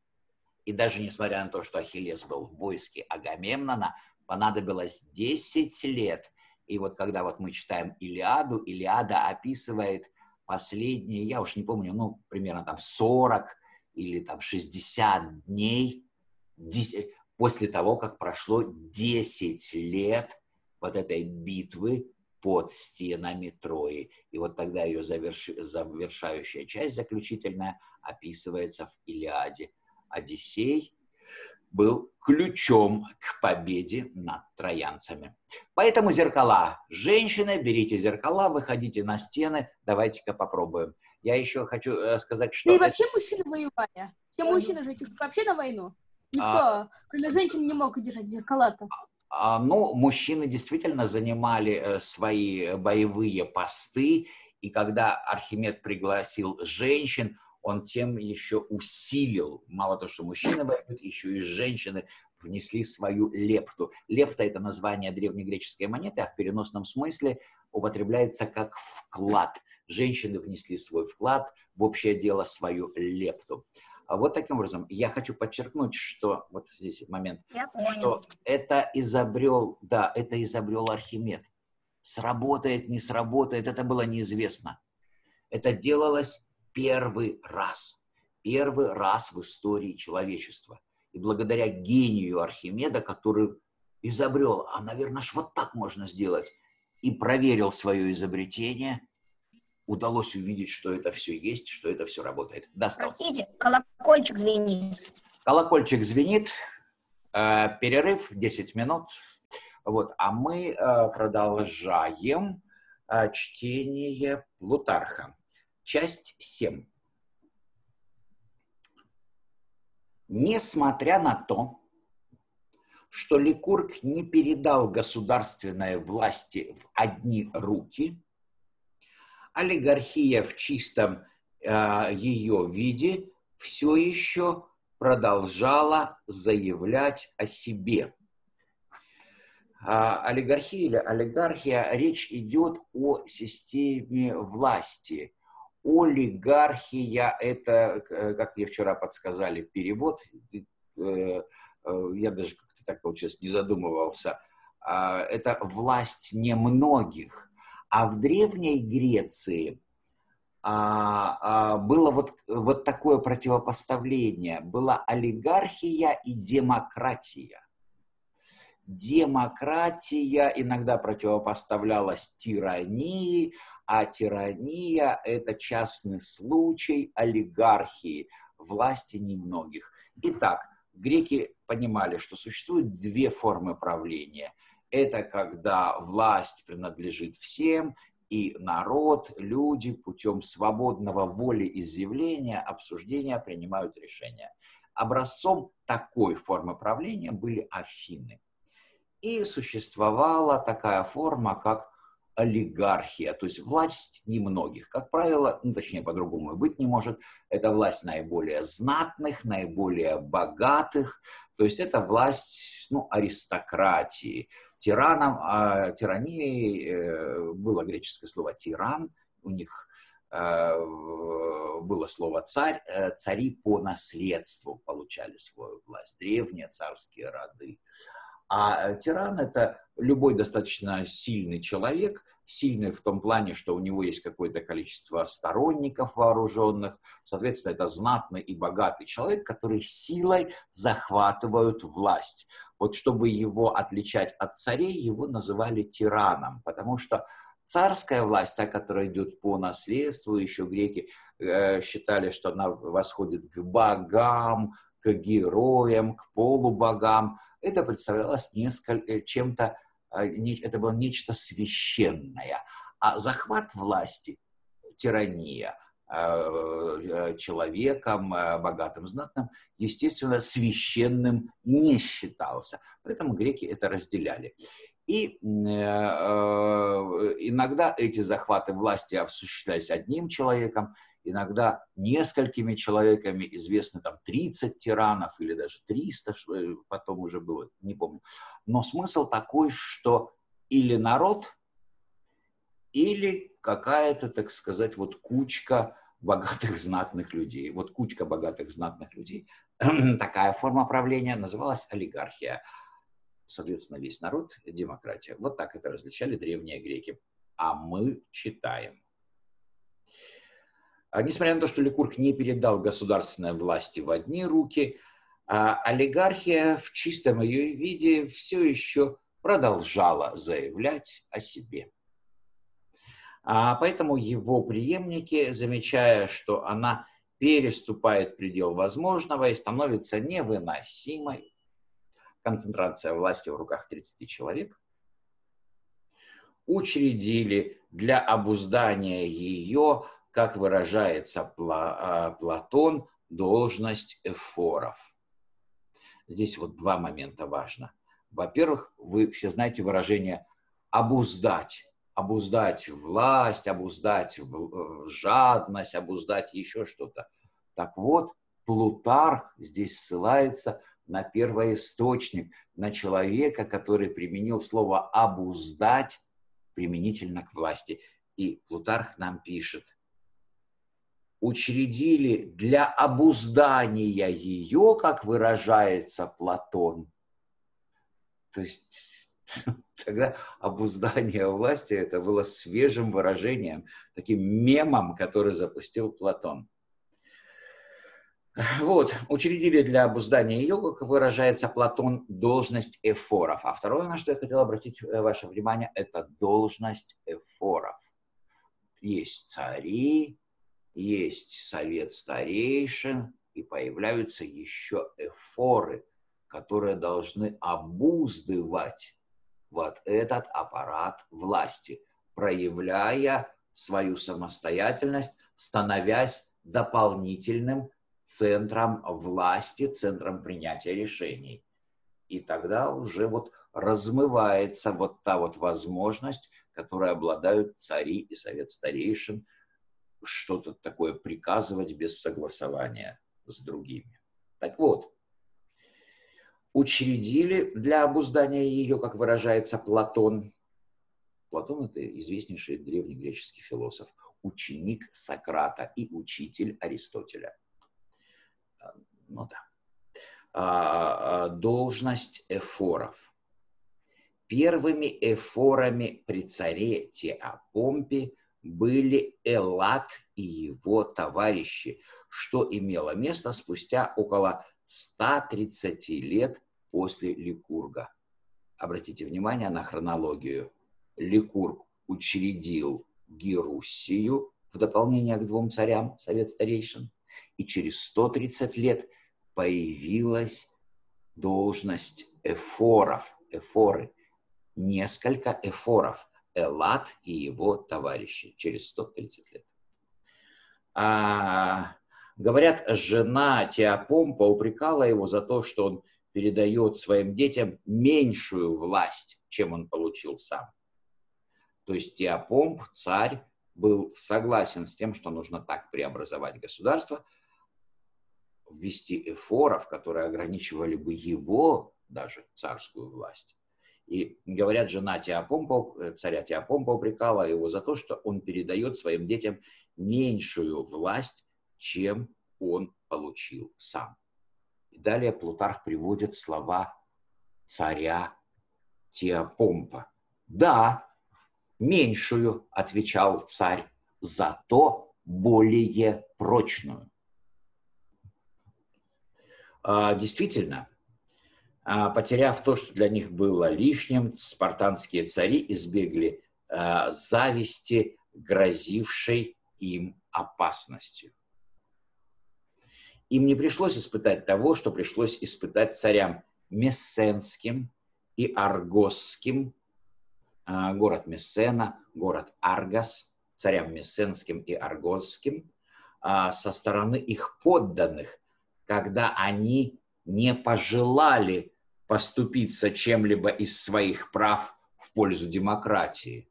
Speaker 1: И даже несмотря на то, что Ахиллес был в войске Агамемнона, понадобилось 10 лет. И вот когда вот мы читаем Илиаду, Илиада описывает последние, я уж не помню, ну, примерно там 40 или там 60 дней после того, как прошло 10 лет вот этой битвы под стенами Трои. И вот тогда ее заверш... завершающая часть, заключительная, описывается в Илиаде. Одиссей был ключом к победе над троянцами. Поэтому зеркала. Женщины, берите зеркала, выходите на стены, давайте-ка попробуем. Я еще хочу э, сказать, что...
Speaker 2: Да и вообще мужчины воевали. Все мужчины же вообще на войну. Никто, а... кроме женщин, не мог держать зеркала-то.
Speaker 1: А, ну, мужчины действительно занимали э, свои боевые посты, и когда Архимед пригласил женщин, он тем еще усилил, мало то, что мужчины воюют, еще и женщины внесли свою лепту. Лепта – это название древнегреческой монеты, а в переносном смысле употребляется как вклад. Женщины внесли свой вклад в общее дело, свою лепту. А вот таким образом я хочу подчеркнуть, что вот здесь момент, что это изобрел, да, это изобрел Архимед. Сработает, не сработает, это было неизвестно. Это делалось первый раз. Первый раз в истории человечества. И благодаря гению Архимеда, который изобрел, а, наверное, ж вот так можно сделать, и проверил свое изобретение, удалось увидеть, что это все есть, что это все работает.
Speaker 3: Да, Простите, колокольчик звенит.
Speaker 1: Колокольчик звенит. Э, перерыв 10 минут. Вот, а мы э, продолжаем а, чтение Плутарха. Часть 7. Несмотря на то, что Ликург не передал государственной власти в одни руки, олигархия в чистом э, ее виде все еще продолжала заявлять о себе. А олигархия или олигархия, речь идет о системе власти. Олигархия – это, как мне вчера подсказали, перевод, э, э, я даже как-то так получилось, не задумывался, а, это власть немногих. А в Древней Греции а, а, было вот, вот такое противопоставление. Была олигархия и демократия. Демократия иногда противопоставлялась тирании, а тирания – это частный случай олигархии, власти немногих. Итак, греки понимали, что существует две формы правления. Это когда власть принадлежит всем, и народ, люди путем свободного волеизъявления, обсуждения принимают решения. Образцом такой формы правления были Афины. И существовала такая форма, как олигархия, то есть власть немногих. Как правило, ну, точнее, по-другому и быть не может, это власть наиболее знатных, наиболее богатых, то есть это власть ну, аристократии. Тираном, а, тиранией э, было греческое слово «тиран», у них э, было слово «царь», э, цари по наследству получали свою власть, древние царские роды. А тиран – это любой достаточно сильный человек, сильный в том плане, что у него есть какое-то количество сторонников вооруженных. Соответственно, это знатный и богатый человек, который силой захватывают власть. Вот чтобы его отличать от царей, его называли тираном, потому что царская власть, та, которая идет по наследству, еще греки э, считали, что она восходит к богам, к героям, к полубогам, это представлялось несколько, э, чем-то, это было нечто священное. А захват власти, тирания э, человеком, богатым, знатным, естественно, священным не считался. Поэтому греки это разделяли. И иногда эти захваты власти осуществлялись одним человеком, иногда несколькими человеками, известны там 30 тиранов или даже 300, э, потом уже было, не помню. Но смысл такой, что или народ, или какая-то, так сказать, вот кучка богатых знатных людей. Вот кучка богатых знатных людей. Такая форма правления называлась олигархия. Соответственно, весь народ – демократия. Вот так это различали древние греки. А мы читаем. А, несмотря на то, что Ликург не передал государственной власти в одни руки, а, олигархия в чистом ее виде все еще продолжала заявлять о себе. А поэтому его преемники, замечая, что она переступает предел возможного и становится невыносимой, концентрация власти в руках 30 человек, учредили для обуздания ее как выражается а, Платон, должность эфоров. Здесь вот два момента важно. Во-первых, вы все знаете выражение «обуздать». Обуздать власть, обуздать жадность, обуздать еще что-то. Так вот, Плутарх здесь ссылается на первоисточник, на человека, который применил слово «обуздать» применительно к власти. И Плутарх нам пишет – учредили для обуздания ее, как выражается Платон. То есть тогда обуздание власти это было свежим выражением, таким мемом, который запустил Платон. Вот, учредили для обуздания ее, как выражается Платон, должность эфоров. А второе, на что я хотел обратить э, ваше внимание, это должность эфоров. Есть цари, есть совет старейшин, и появляются еще эфоры, которые должны обуздывать вот этот аппарат власти. проявляя свою самостоятельность, становясь дополнительным центром власти, центром принятия решений. И тогда уже вот размывается вот та вот возможность, которой обладают цари и совет старейшин, что-то такое приказывать без согласования с другими. Так вот, учредили для обуздания ее, как выражается Платон. Платон – это известнейший древнегреческий философ, ученик Сократа и учитель Аристотеля. Ну да. А, а, должность эфоров. Первыми эфорами при царе Теопомпе были Элат и его товарищи, что имело место спустя около 130 лет после Ликурга. Обратите внимание на хронологию. Ликург учредил Геруссию в дополнение к двум царям, совет старейшин, и через 130 лет появилась должность эфоров, эфоры, несколько эфоров, Элат и его товарищи через 130 лет. А, говорят, жена Теопомпа упрекала его за то, что он передает своим детям меньшую власть, чем он получил сам. То есть Теопомп, царь, был согласен с тем, что нужно так преобразовать государство, ввести эфоров, которые ограничивали бы его даже царскую власть. И говорят, жена Теопомпа, э, царя Теопомпа упрекала его за то, что он передает своим детям меньшую власть, чем он получил сам. И далее Плутарх приводит слова царя Теопомпа. Да, меньшую, отвечал царь, зато более прочную. А, действительно, потеряв то, что для них было лишним, спартанские цари избегли а, зависти, грозившей им опасностью. Им не пришлось испытать того, что пришлось испытать царям Мессенским и Аргосским, город Мессена, город Аргас, царям Мессенским и Аргосским, со стороны их подданных, когда они не пожелали поступиться чем-либо из своих прав в пользу демократии.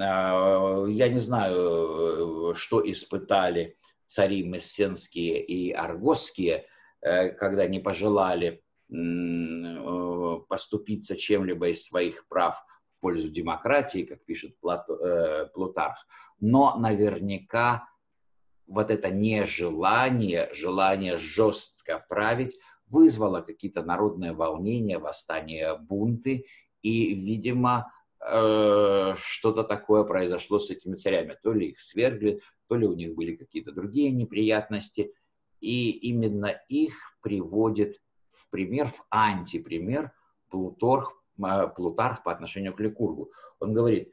Speaker 1: А, я не знаю, что испытали цари мессенские и аргосские, э, когда не пожелали э, поступиться чем-либо из своих прав в пользу демократии, как пишет э, Плутарх. Но наверняка вот это нежелание, желание жестко править вызвало какие-то народные волнения, восстания, бунты, и, видимо, э, что-то такое произошло с этими царями. То ли их свергли, то ли у них были какие-то другие неприятности, и именно их приводит в пример, в антипример Плутарх, э, Плутарх по отношению к Ликургу. Он говорит,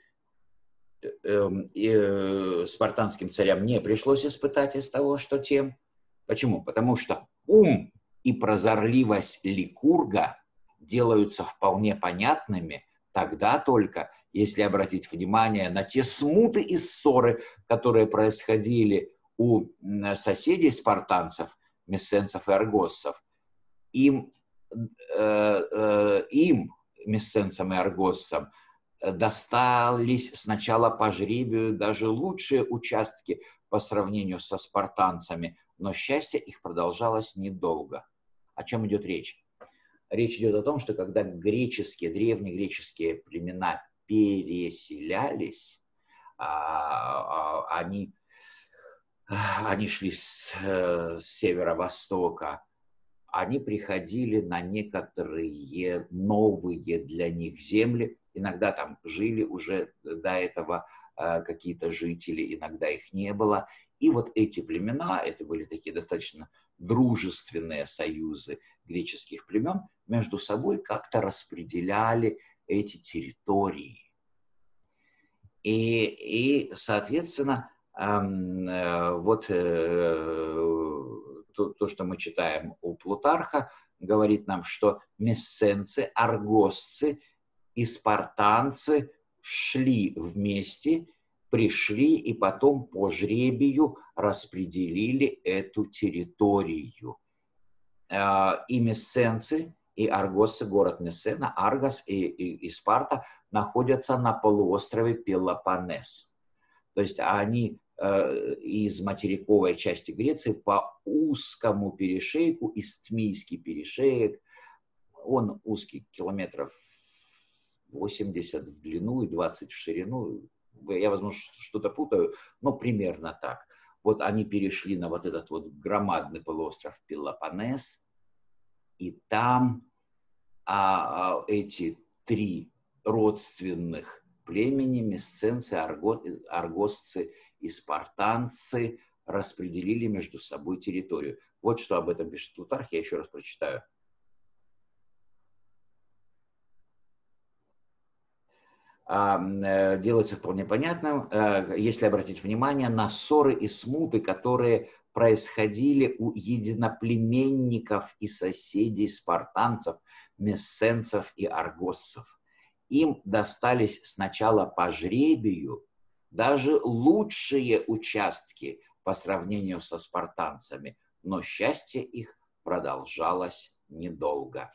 Speaker 1: Эм, э, спартанским царям не пришлось испытать из того, что тем. Почему? Потому что ум и прозорливость Ликурга делаются вполне понятными тогда только, если обратить внимание на те смуты и ссоры, которые происходили у соседей спартанцев, мессенцев и аргоссов. Им, э, э, им мессенцам и аргоссам, достались сначала по жребию даже лучшие участки по сравнению со спартанцами, но счастье их продолжалось недолго. О чем идет речь? Речь идет о том, что когда греческие, древнегреческие племена переселялись, а, а, они, они шли с, с северо-востока, они приходили на некоторые новые для них земли, Иногда там жили уже до этого э, какие-то жители, иногда их не было. И вот эти племена, это были такие достаточно дружественные союзы греческих племен, между собой как-то распределяли эти территории. И, и соответственно, эм, э, вот э, то, то, что мы читаем у Плутарха, говорит нам, что мессенцы, аргосцы и спартанцы шли вместе, пришли и потом по жребию распределили эту территорию. А, и мессенцы, и аргосы, город Мессена, Аргос и, и, и Спарта находятся на полуострове Пелопонес. То есть они э, из материковой части Греции по узкому перешейку, Истмийский перешеек, он узкий, километров 80 в длину и 20 в ширину. Я, возможно, что-то путаю, но примерно так. Вот они перешли на вот этот вот громадный полуостров Пелопонес, и там а, а, эти три родственных племени, месценцы, арго, аргосцы и спартанцы распределили между собой территорию. Вот что об этом пишет Плутарх, я еще раз прочитаю. А, э, делается вполне понятным, э, если обратить внимание на ссоры и смуты, которые происходили у единоплеменников и соседей спартанцев, мессенцев и аргоссов. Им достались сначала по жребию даже лучшие участки по сравнению со спартанцами, но счастье их продолжалось недолго.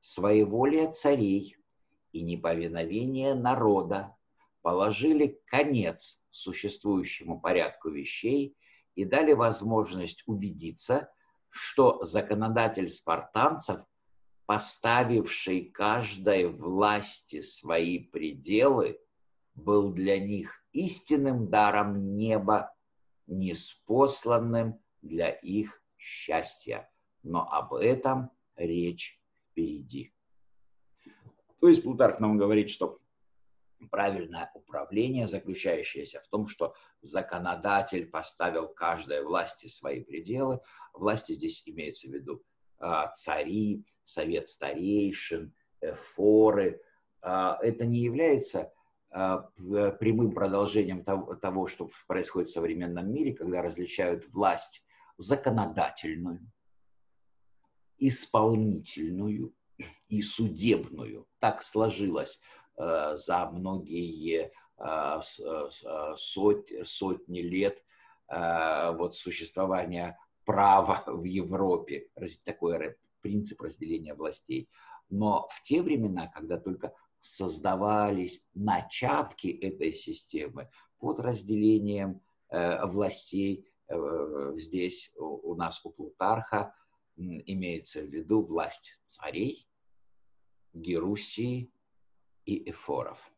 Speaker 1: Своеволие царей и неповиновение народа положили конец существующему порядку вещей и дали возможность убедиться, что законодатель спартанцев, поставивший каждой власти свои пределы, был для них истинным даром неба, неспосланным для их счастья. Но об этом речь впереди. То есть Плутарх нам говорит, что правильное управление, заключающееся в том, что законодатель поставил каждой власти свои пределы. Власти здесь имеется в виду а, цари, совет старейшин, эфоры. А, это не является а, прямым продолжением того, что происходит в современном мире, когда различают власть законодательную, исполнительную и судебную. Так сложилось Э, за многие э, э, сот, сотни лет вот существования права в Европе, такой принцип разделения властей. Но в те времена, когда только создавались начатки этой системы под разделением властей, здесь у нас у Плутарха имеется в виду власть царей, Герусии, и эфоров.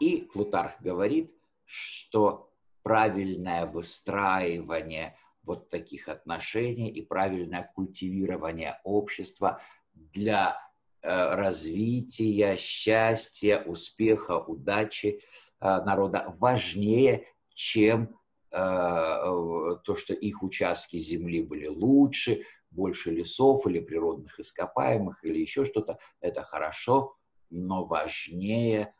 Speaker 1: И Плутарх говорит, что правильное выстраивание вот таких отношений и правильное культивирование общества для э, развития, счастья, успеха, удачи э, народа важнее, чем э, то, что их участки земли были лучше, больше лесов или природных ископаемых или еще что-то. Это хорошо, но важнее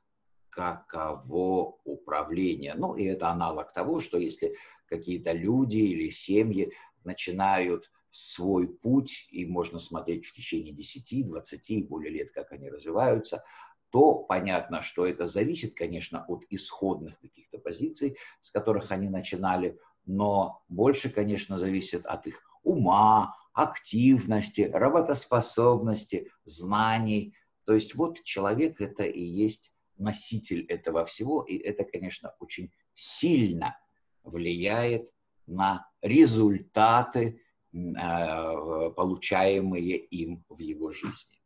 Speaker 1: каково управление. Ну, и это аналог того, что если какие-то люди или семьи начинают свой путь, и можно смотреть в течение 10, 20 и более лет, как они развиваются, то понятно, что это зависит, конечно, от исходных каких-то позиций, с которых они начинали, но больше, конечно, зависит от их ума, активности, работоспособности, знаний, то есть вот человек это и есть носитель этого всего, и это, конечно, очень сильно влияет на результаты, э, получаемые им в его жизни.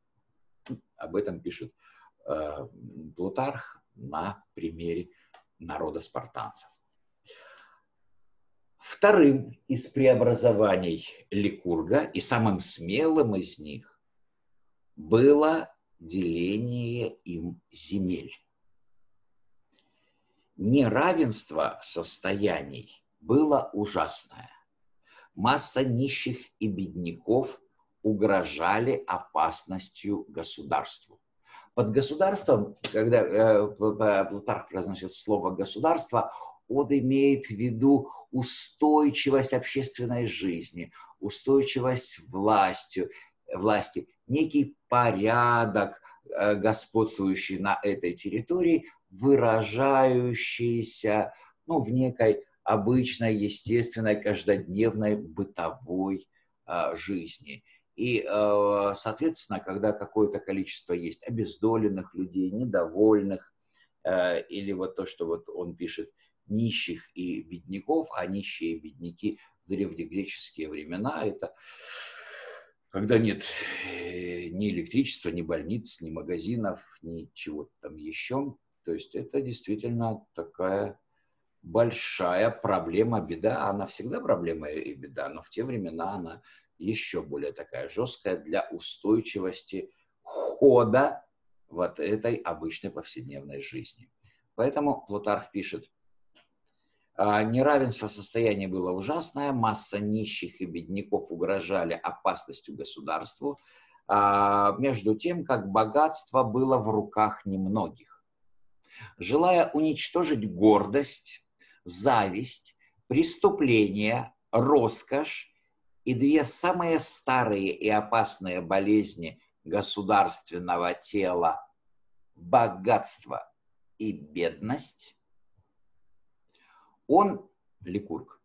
Speaker 1: Об этом пишет э, Плутарх на примере народа спартанцев. Вторым из преобразований Ликурга и самым смелым из них было деление им земель. Неравенство состояний было ужасное. Масса нищих и бедняков угрожали опасностью государству. Под государством, когда э, Плутарх произносит слово «государство», он имеет в виду устойчивость общественной жизни, устойчивость властью, власти, некий порядок, э, господствующие на этой территории, выражающиеся ну, в некой обычной, естественной, каждодневной бытовой э, жизни. И, э, соответственно, когда какое-то количество есть обездоленных людей, недовольных, э, или вот то, что вот он пишет, нищих и бедняков, а нищие и бедняки в древнегреческие времена, это когда нет э, ни электричества, ни больниц, ни магазинов, ни чего-то там еще. То есть это действительно такая большая проблема, беда. Она всегда проблема и беда, но в те времена она еще более такая жесткая для устойчивости хода вот этой обычной повседневной жизни. Поэтому Плутарх пишет, Неравенство состояния было ужасное, масса нищих и бедняков угрожали опасностью государству, а, между тем, как богатство было в руках немногих. Желая уничтожить гордость, зависть, преступление, роскошь и две самые старые и опасные болезни государственного тела – богатство и бедность, он, Ликург,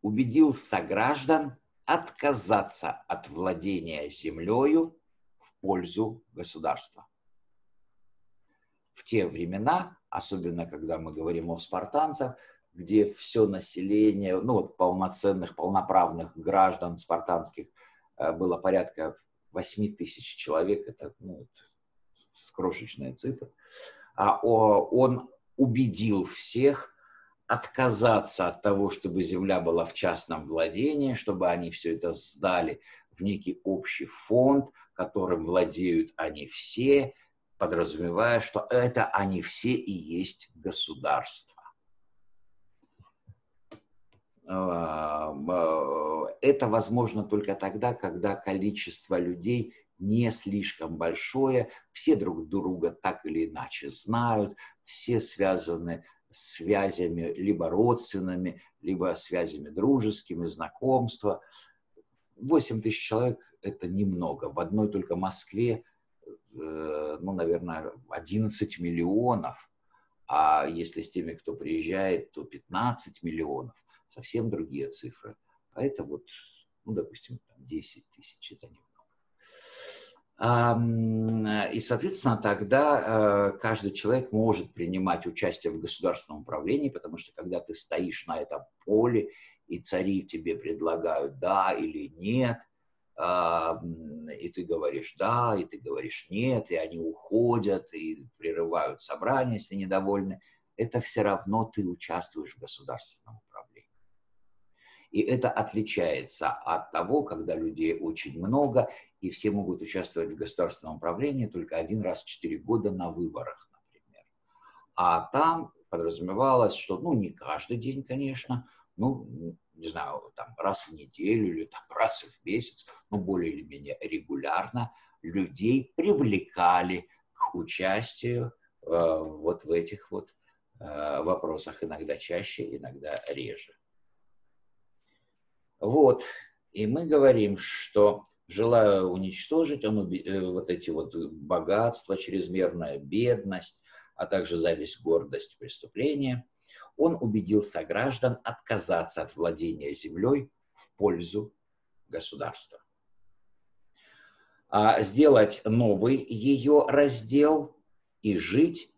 Speaker 1: убедил сограждан отказаться от владения землею в пользу государства. В те времена, особенно когда мы говорим о спартанцах, где все население, ну вот полноценных, полноправных граждан спартанских э, было порядка 8 тысяч человек, это ну, крошечная цифра, а он убедил всех отказаться от того, чтобы земля была в частном владении, чтобы они все это сдали в некий общий фонд, которым владеют они все, подразумевая, что это они все и есть государство. А, это возможно только тогда, когда количество людей не слишком большое, все друг друга так или иначе знают, все связаны связями либо родственными, либо связями дружескими, знакомства. 8 тысяч человек – это немного. В одной только Москве, э, ну, наверное, 11 миллионов. А если с теми, кто приезжает, то 15 миллионов. Совсем другие цифры. А это вот, ну, допустим, 10 тысяч – это немного. И, соответственно, тогда э, каждый человек может принимать участие в государственном управлении, потому что когда ты стоишь на этом поле, и цари тебе предлагают да или нет, и ты говоришь да, и ты говоришь нет, и они уходят, и прерывают собрание, если недовольны, это все равно ты участвуешь в государственном управлении. И это отличается от того, когда людей очень много, и все могут участвовать в государственном управлении только один раз в четыре года на выборах, например. А там подразумевалось, что, ну, не каждый день, конечно, ну, не знаю, там раз в неделю или там раз в месяц, но более или менее регулярно людей привлекали к участию э, вот в этих вот э, вопросах, иногда чаще, иногда реже. Вот, и мы говорим, что желая уничтожить он, э, вот эти вот богатства, чрезмерная бедность, а также зависть, гордость, преступления, он убедил сограждан отказаться от владения землей в пользу государства. А сделать новый ее раздел и жить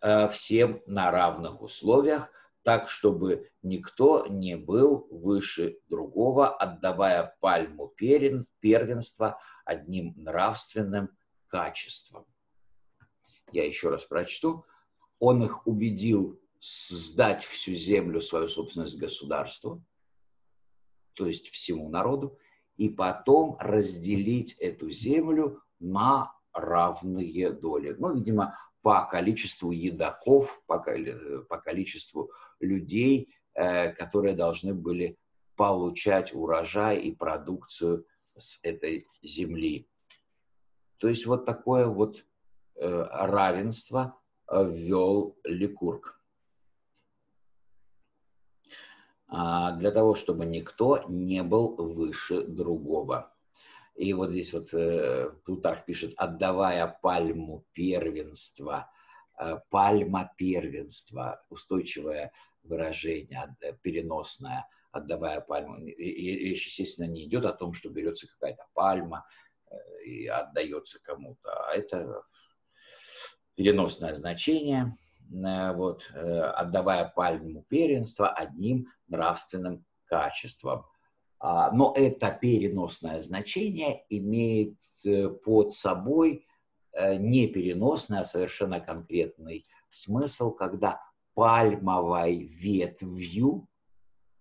Speaker 1: э, всем на равных условиях, так, чтобы никто не был выше другого, отдавая пальму первенства одним нравственным качеством. Я еще раз прочту. Он их убедил сдать всю землю, свою собственность государству, то есть всему народу, и потом разделить эту землю на равные доли. Ну, видимо, по количеству едоков, по, по количеству людей, э, которые должны были получать урожай и продукцию с этой земли. То есть вот такое вот э, равенство э, ввел Ликург. А, для того, чтобы никто не был выше другого. И вот здесь вот э, Плутарх пишет, отдавая пальму первенства, э, пальма первенства, устойчивое выражение, э, переносное, отдавая пальму. Речь, естественно, не идет о том, что берется какая-то пальма и отдается кому-то, а это переносное значение, вот, отдавая пальму первенства одним нравственным качеством – но это переносное значение имеет э, под собой э, не переносный, а совершенно конкретный смысл, когда пальмовой ветвью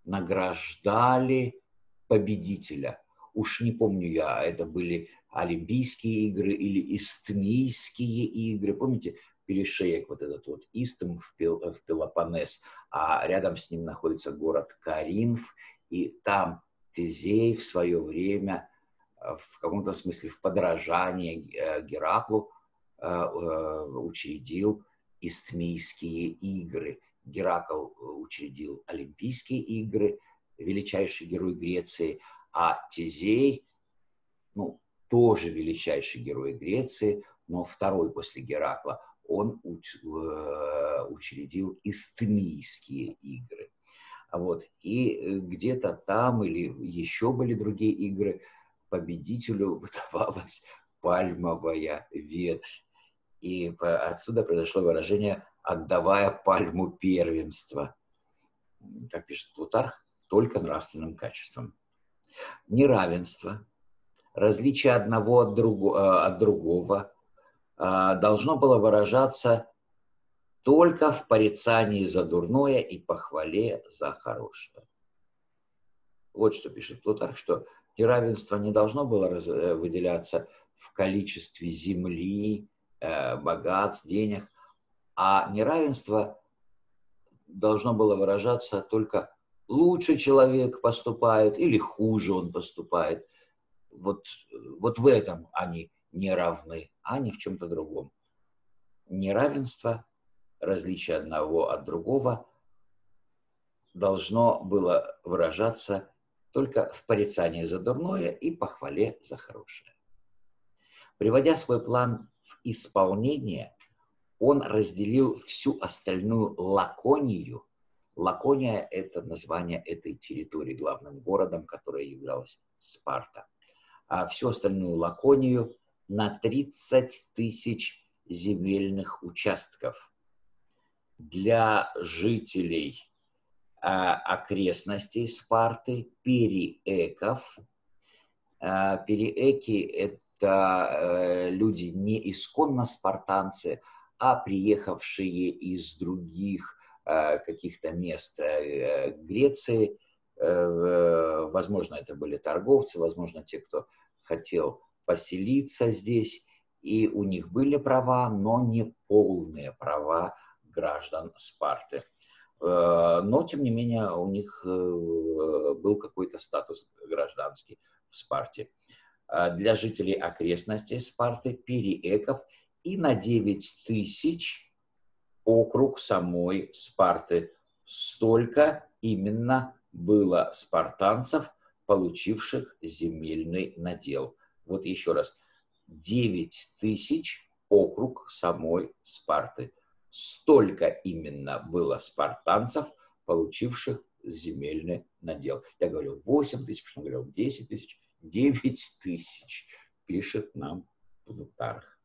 Speaker 1: награждали победителя. Уж не помню я, это были Олимпийские игры или Истмийские игры. Помните, перешеек вот этот вот Истм в, Пел, в Пелопонес, а рядом с ним находится город Каринф, и там Тезей в свое время э, в каком-то смысле в подражание э, Гераклу э, учредил Истмийские игры. Геракл учредил Олимпийские игры, величайший герой Греции, а Тезей, ну, тоже величайший герой Греции, но второй после Геракла, он учредил Истмийские игры. Вот. И э, где-то там или еще были другие игры, победителю выдавалась пальмовая ветвь. И отсюда произошло выражение «отдавая пальму первенства». Как пишет Плутарх, только нравственным качеством. Неравенство, различие одного от, друго, э, от другого а, должно было выражаться только в порицании за дурное и похвале за хорошее. Вот что пишет Плутарх, что неравенство не должно было э, выделяться в количестве земли, э, богатств, денег, а неравенство должно было выражаться только лучше человек поступает или хуже он поступает. Вот, вот в этом они не равны, а не в чем-то другом. Неравенство различие одного от другого должно было выражаться только в порицании за дурное и похвале за хорошее. Приводя свой план в исполнение, он разделил всю остальную Лаконию. Лакония – это название этой территории, главным городом, которая являлась Спарта. А всю остальную Лаконию на 30 тысяч земельных участков – для жителей а, окрестностей Спарты, периэков. А, периэки – это э, люди не исконно спартанцы, а приехавшие из других э, каких-то мест э, Греции. Возможно, это были торговцы, возможно, те, кто хотел поселиться здесь, и у них были права, но не полные права граждан Спарты. Э, но, тем не менее, у них э, был какой-то статус гражданский в Спарте. Э, для жителей окрестностей Спарты, периэков и на 9 тысяч округ самой Спарты. Столько именно было спартанцев, получивших земельный надел. Вот еще раз. 9 тысяч округ самой Спарты столько именно было спартанцев, получивших земельный надел. Я говорил 8 тысяч, потом говорил 10 тысяч, 9 тысяч, пишет нам Плутарх.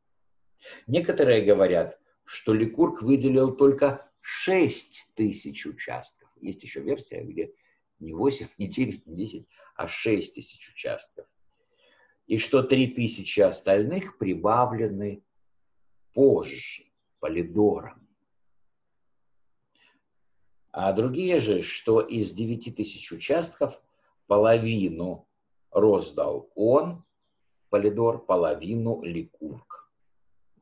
Speaker 1: Некоторые говорят, что Ликург выделил только 6 тысяч участков. Есть еще версия, где не 8, не 9, не 10, а 6 тысяч участков. И что 3 тысячи остальных прибавлены позже, Полидором. А другие же, что из 9 тысяч участков половину роздал он, Полидор, половину Ликург.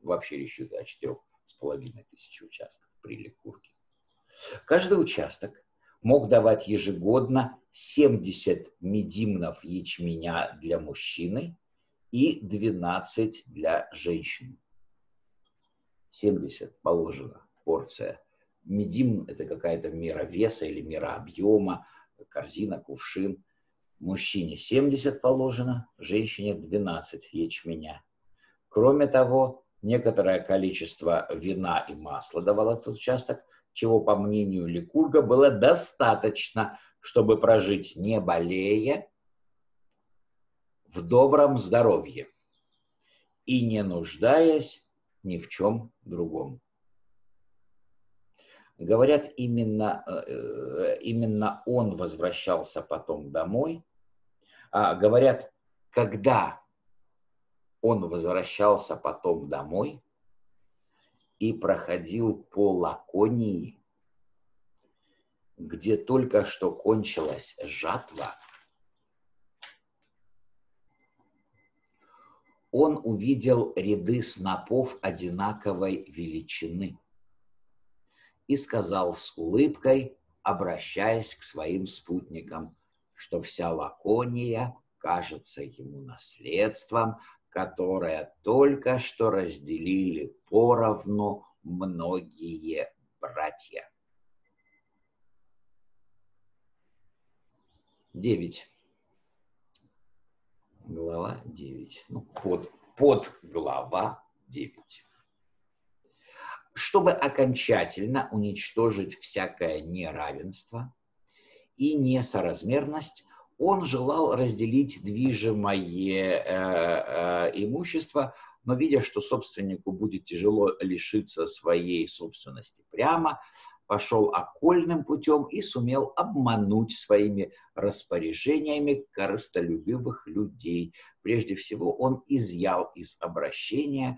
Speaker 1: Вообще речь идет о четырех с половиной тысяч участков при Ликурге. Каждый участок мог давать ежегодно 70 медимнов ячменя для мужчины и 12 для женщин. 70 положена порция Медим – это какая-то мера веса или мера объема, корзина, кувшин. Мужчине 70 положено, женщине 12 ячменя. Кроме того, некоторое количество вина и масла давал этот участок, чего, по мнению Ликурга, было достаточно, чтобы прожить не болея, в добром здоровье и не нуждаясь ни в чем другом. Говорят, именно, э, именно он возвращался потом домой. А, говорят, когда он возвращался потом домой и проходил по Лаконии, где только что кончилась жатва, он увидел ряды снопов одинаковой величины и сказал с улыбкой, обращаясь к своим спутникам, что вся Лакония кажется ему наследством, которое только что разделили поровну многие братья. Девять. Глава девять. Ну, под, под глава девять. Чтобы окончательно уничтожить всякое неравенство и несоразмерность, он желал разделить движимое э, э, имущество, но видя, что собственнику будет тяжело лишиться своей собственности прямо, пошел окольным путем и сумел обмануть своими распоряжениями корыстолюбивых людей. Прежде всего, он изъял из обращения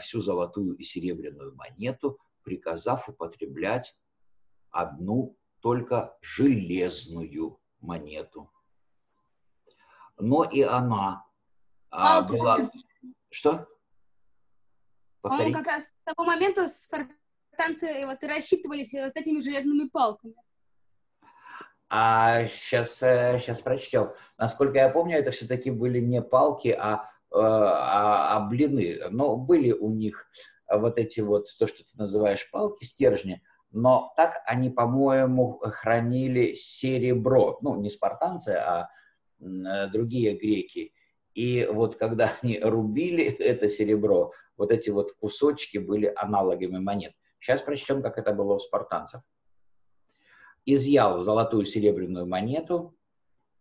Speaker 1: всю золотую и серебряную монету, приказав употреблять одну только железную монету. Но и она а, была... Что?
Speaker 2: Повтори. Он как раз с того момента спартанцы вот рассчитывались вот этими железными палками.
Speaker 1: А сейчас, сейчас э, прочтем. Насколько я помню, это все-таки были не палки, а, а, а блины. Но были у них вот эти вот, то, что ты называешь палки, стержни, но так они, по-моему, хранили серебро. Ну, не спартанцы, а э, другие греки. И вот когда они рубили это серебро, вот эти вот кусочки были аналогами монет. Сейчас прочтем, как это было у спартанцев. Изъял золотую серебряную монету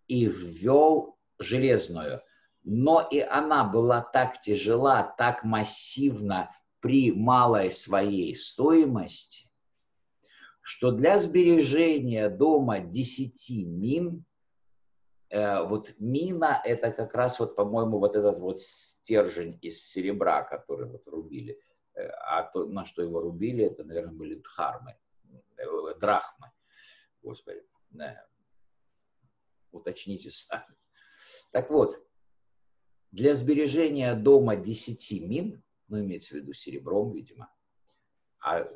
Speaker 1: и ввел железную. Но и она была так тяжела, так массивна при малой своей стоимости, что для сбережения дома 10 мин, э, вот мина это как раз вот, по-моему, вот этот вот стержень из серебра, который вот рубили, э, а то, на что его рубили, это, наверное, были дхармы, э, драхмы, господи, да. уточните сами. Так вот, для сбережения дома 10 мин, ну, имеется в виду серебром, видимо, а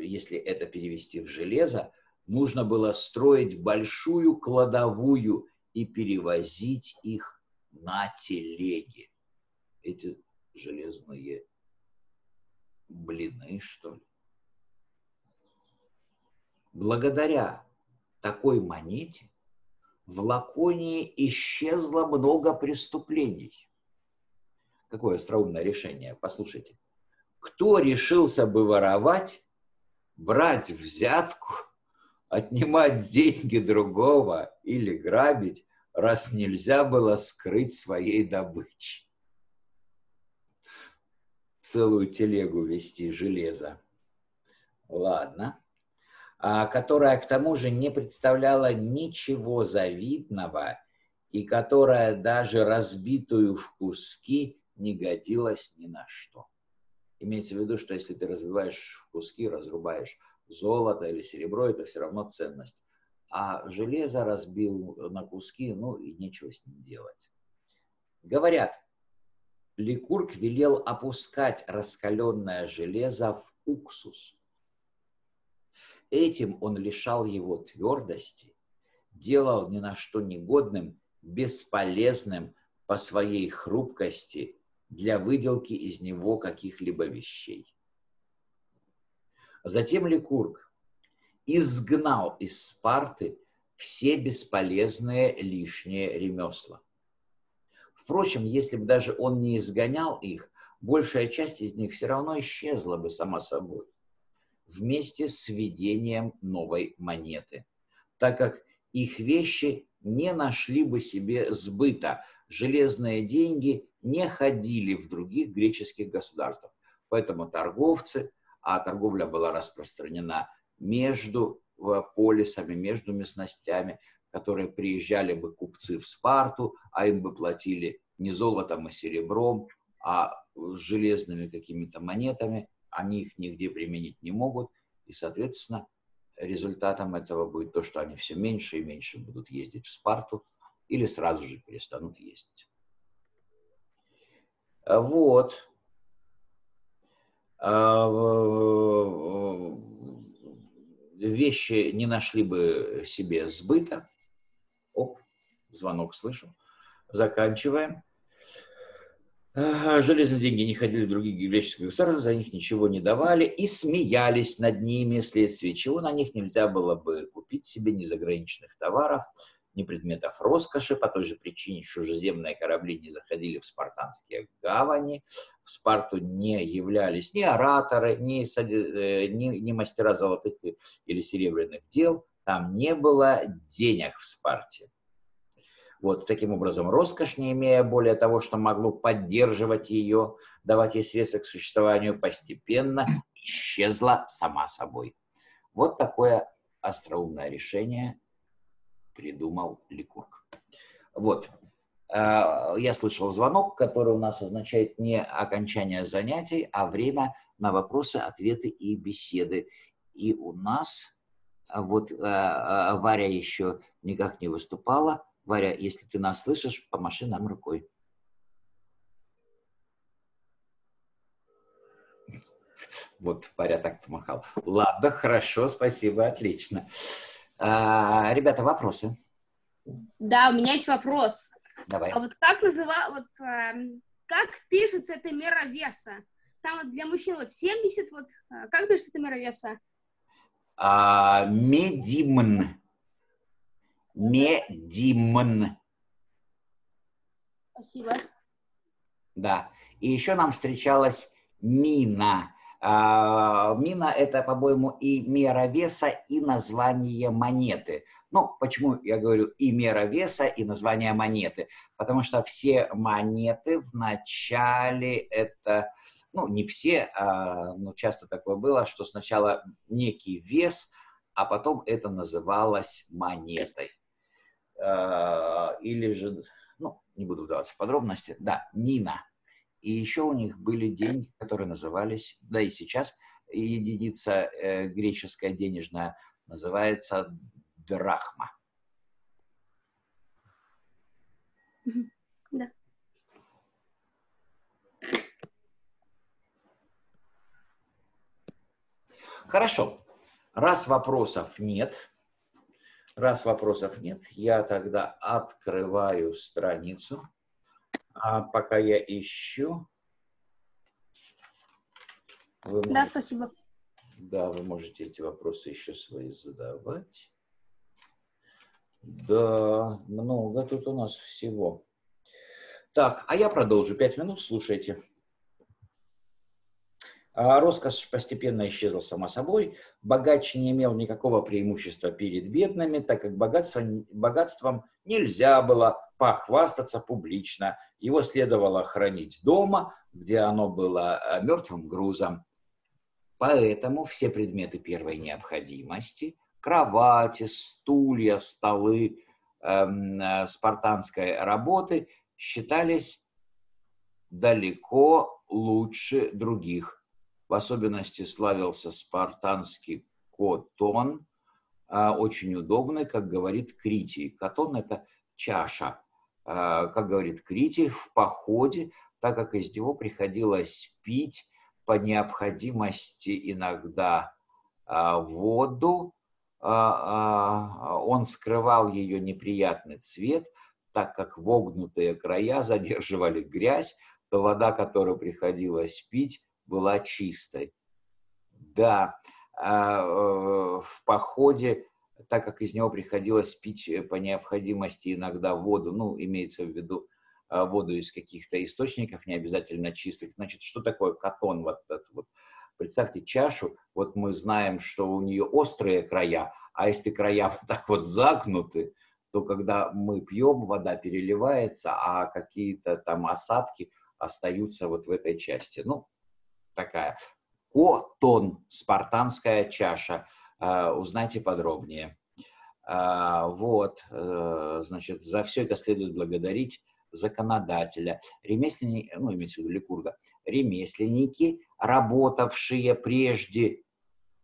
Speaker 1: если это перевести в железо, нужно было строить большую кладовую и перевозить их на телеге. Эти железные блины, что ли. Благодаря такой монете в Лаконии исчезло много преступлений. Какое остроумное решение, послушайте кто решился бы воровать, брать взятку, отнимать деньги другого или грабить, раз нельзя было скрыть своей добычи? Целую телегу вести железа. Ладно. А, которая к тому же не представляла ничего завидного и которая даже разбитую в куски не годилась ни на что. Имеется в виду, что если ты разбиваешь в куски, разрубаешь золото или серебро, это все равно ценность. А железо разбил на куски, ну и нечего с ним делать. Говорят, Ликург велел опускать раскаленное железо в уксус. Этим он лишал его твердости, делал ни на что негодным, бесполезным по своей хрупкости для выделки из него каких-либо вещей. Затем Ликург изгнал из Спарты все бесполезные лишние ремесла. Впрочем, если бы даже он не изгонял их, большая часть из них все равно исчезла бы сама собой вместе с введением новой монеты, так как их вещи не нашли бы себе сбыта, железные деньги не ходили в других греческих государствах. Поэтому торговцы, а торговля была распространена между э, полисами, между местностями, которые приезжали бы купцы в Спарту, а им бы платили не золотом и серебром, а железными какими-то монетами, они их нигде применить не могут, и, соответственно, результатом этого будет то, что они все меньше и меньше будут ездить в Спарту или сразу же перестанут ездить. Вот. А, вещи не нашли бы себе сбыта. Оп, звонок слышу. Заканчиваем. Железные деньги не ходили в другие греческие государства, за них ничего не давали и смеялись над ними, вследствие чего на них нельзя было бы купить себе ни заграничных товаров, ни предметов роскоши, по той же причине, чужеземные корабли не заходили в спартанские гавани, в Спарту не являлись ни ораторы, ни, э, ни, ни мастера золотых или серебряных дел, там не было денег в Спарте. Вот, таким образом, роскошь, не имея более того, что могло поддерживать ее, давать ей средства к существованию, постепенно исчезла сама собой. Вот такое остроумное решение придумал Ликург. Вот. А, я слышал звонок, который у нас означает не окончание занятий, а время на вопросы, ответы и беседы. И у нас, вот а, Варя еще никак не выступала, Варя, если ты нас слышишь, помаши нам рукой. Вот Варя так помахал. Ладно, хорошо, спасибо, отлично. А, ребята, вопросы?
Speaker 2: Да, у меня есть вопрос.
Speaker 1: Давай.
Speaker 2: А вот как называл, вот а, как пишется эта мера веса? Там вот для мужчин вот 70, вот а, как пишется эта мера веса?
Speaker 1: А, медимн. Медимн.
Speaker 2: Спасибо.
Speaker 1: Да. И еще нам встречалась мина. А, мина – это, по-моему, и мера веса, и название монеты. Ну, почему я говорю и мера веса, и название монеты? Потому что все монеты в начале это, ну, не все, а, но часто такое было, что сначала некий вес, а потом это называлось монетой. Э, или же, ну, не буду вдаваться в подробности, да, Нина. И еще у них были деньги, которые назывались, да и сейчас единица э, греческая денежная называется драхма.
Speaker 2: Да.
Speaker 1: Хорошо. Раз вопросов нет, Раз вопросов нет, я тогда открываю страницу. А пока я ищу...
Speaker 2: Вы да, спасибо.
Speaker 1: Да, вы можете эти вопросы еще свои задавать. Да, много тут у нас всего. Так, а я продолжу. Пять минут, слушайте. А роскошь постепенно исчезла сама собой. Богач не имел никакого преимущества перед бедными, так как богатство, богатством нельзя было похвастаться публично. Его следовало хранить дома, где оно было э, мертвым грузом. Поэтому все предметы первой необходимости – кровати, стулья, столы эм, э, спартанской работы – считались далеко лучше других в особенности славился спартанский котон, а, очень удобный, как говорит Критий. Котон – это чаша. А, как говорит Критий, в походе, так как из него приходилось пить по необходимости иногда а, воду, он скрывал ее неприятный цвет, так как вогнутые края задерживали грязь, то вода, которую приходилось пить, была чистой. Да, а, э, в походе так как из него приходилось пить по необходимости иногда воду, ну, имеется в виду воду из каких-то источников, не обязательно чистых. Значит, что такое катон? Вот этот вот. Представьте чашу, вот мы знаем, что у нее острые края, а если края вот так вот загнуты, то когда мы пьем, вода переливается, а какие-то там осадки остаются вот в этой части. Ну, такая. Котон, спартанская чаша. Uh, узнайте подробнее. Uh, вот, uh, значит, за все это следует благодарить законодателя. Ремесленники, ну, имеется в виду Ликурга, ремесленники, работавшие прежде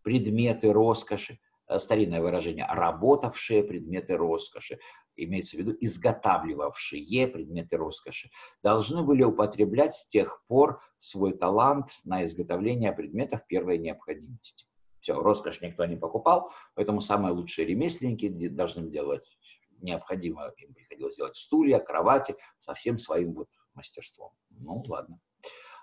Speaker 1: предметы роскоши, Э, старинное выражение, работавшие предметы роскоши, имеется в виду изготавливавшие предметы роскоши, должны были употреблять с тех пор свой талант на изготовление предметов первой необходимости. Все, роскошь никто не покупал, поэтому самые лучшие ремесленники должны делать необходимо, им приходилось делать стулья, кровати со всем своим вот мастерством. Ну, ладно.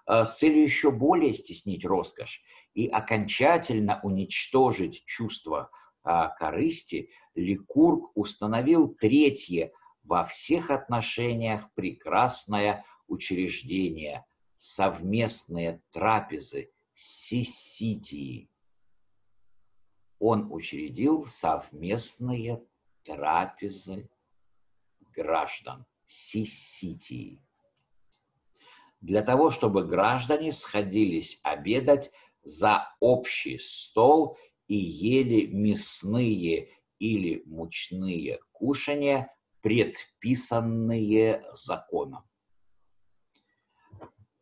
Speaker 1: Э, с целью еще более стеснить роскошь и окончательно уничтожить чувство а, корысти, Ликург установил третье во всех отношениях прекрасное учреждение – совместные трапезы сиситии. Он учредил совместные трапезы граждан сиситии для того, чтобы граждане сходились обедать за общий стол и ели мясные или мучные кушания, предписанные законом.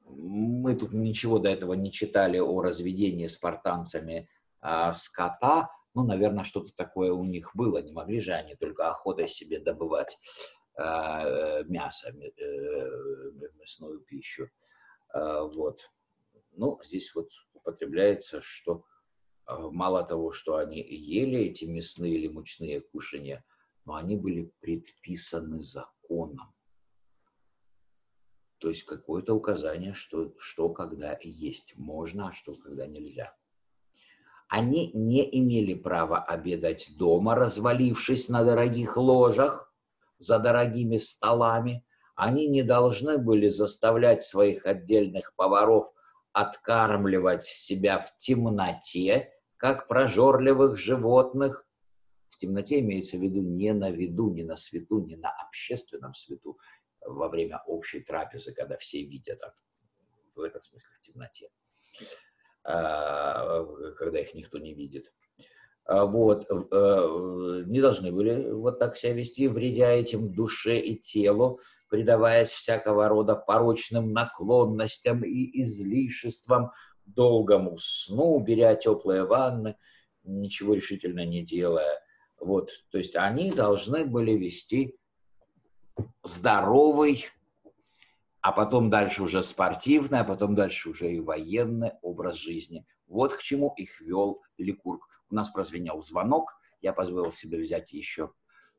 Speaker 1: Мы тут ничего до этого не читали о разведении спартанцами э, скота. Ну, наверное, что-то такое у них было. Не могли же они только охотой себе добывать э, мясо, э, мясную пищу. Э, вот. Ну, здесь вот употребляется, что а, мало того, что они ели эти мясные или мучные кушания, но они были предписаны законом. То есть какое-то указание, что, что когда есть можно, а что когда нельзя. Они не имели права обедать дома, развалившись на дорогих ложах, за дорогими столами. Они не должны были заставлять своих отдельных поваров откармливать себя в темноте, как прожорливых животных. В темноте имеется в виду не на виду, не на свету, не на общественном свету, во время общей трапезы, когда все видят, а в этом смысле в темноте, когда их никто не видит. А, вот, э, не должны были вот так себя вести, вредя этим душе и телу, предаваясь всякого рода порочным наклонностям и излишествам, долгому сну, беря теплые ванны, ничего решительно не делая. Вот, то есть они должны были вести здоровый, а потом дальше уже спортивный, а потом дальше уже и военный образ жизни. Вот к чему их вел Ликург. У нас прозвенел звонок, я позволил себе взять еще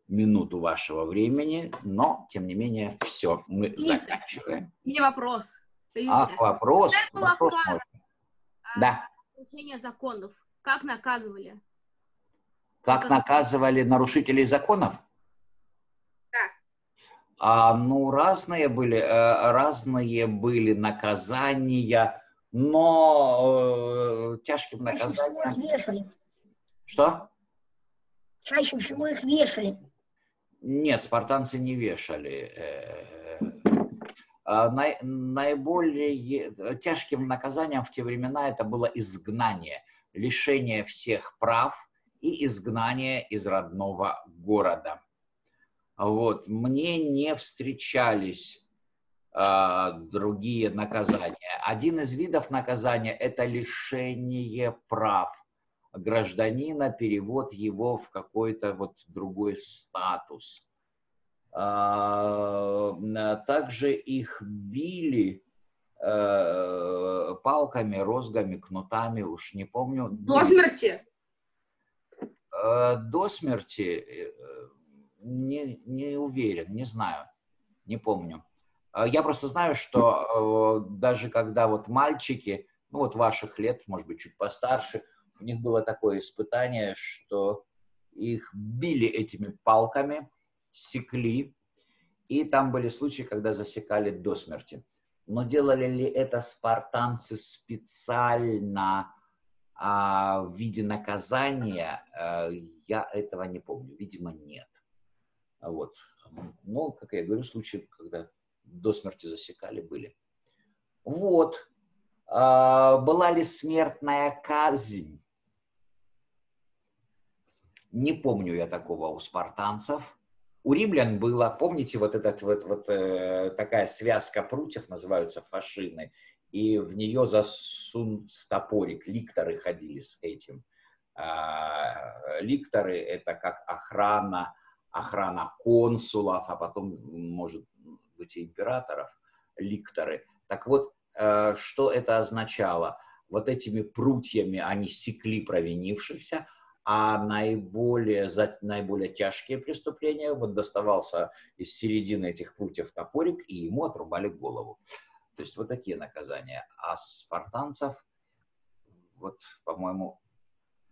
Speaker 1: минуту вашего времени, но, тем не менее, все, мы Извините, заканчиваем.
Speaker 2: Мне вопрос.
Speaker 1: Ах, вопрос. вопрос можно. Да.
Speaker 2: Нарушение законов. Как наказывали?
Speaker 1: Как Это... наказывали нарушителей законов? А, ну, разные были, э, разные были наказания, но э, тяжким наказанием...
Speaker 3: Чаще всего их вешали.
Speaker 1: Что?
Speaker 3: Чаще всего их вешали.
Speaker 1: Нет, спартанцы не вешали. Э, а, наиболее тяжким наказанием в те времена это было изгнание, лишение всех прав и изгнание из родного города. Вот. Мне не встречались э, другие наказания. Один из видов наказания – это лишение прав гражданина, перевод его в какой-то вот другой статус – а, также их били э, палками, розгами, кнутами, уж не помню.
Speaker 2: До смерти?
Speaker 1: Э, до смерти э, не, не уверен, не знаю, не помню. Я просто знаю, что даже когда вот мальчики, ну вот ваших лет, может быть, чуть постарше, у них было такое испытание, что их били этими палками, секли, и там были случаи, когда засекали до смерти. Но делали ли это спартанцы специально а, в виде наказания, а, я этого не помню. Видимо, нет. Вот. Но, как я говорю, случаи, когда до смерти засекали, были. Вот. А, была ли смертная казнь? Не помню я такого у спартанцев. У римлян было, помните, вот этот вот, вот э, такая связка прутьев, называются фашины, и в нее засун топорик, ликторы ходили с этим. А, ликторы – это как охрана, охрана консулов, а потом, может быть, и императоров, ликторы. Так вот, э, что это означало? Вот этими прутьями они секли провинившихся, а наиболее, за наиболее тяжкие преступления вот доставался из середины этих прутьев топорик, и ему отрубали голову. То есть вот такие наказания. А спартанцев, вот, по-моему,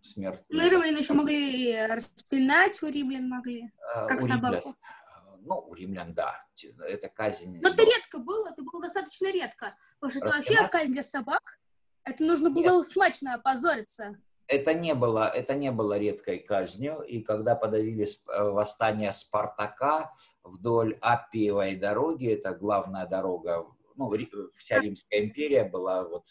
Speaker 1: смерть...
Speaker 2: Ну, римлян еще могли распинать, у римлян могли, а, как у собаку. Римлян,
Speaker 1: ну, у римлян, да. Это казнь...
Speaker 2: Но это редко было, это было достаточно редко. Потому что это вообще казнь для собак. Это нужно было Нет. смачно опозориться
Speaker 1: это не было, это не было редкой казнью, и когда подавили э, восстание Спартака вдоль Аппиевой дороги, это главная дорога, ну, вся Римская империя была вот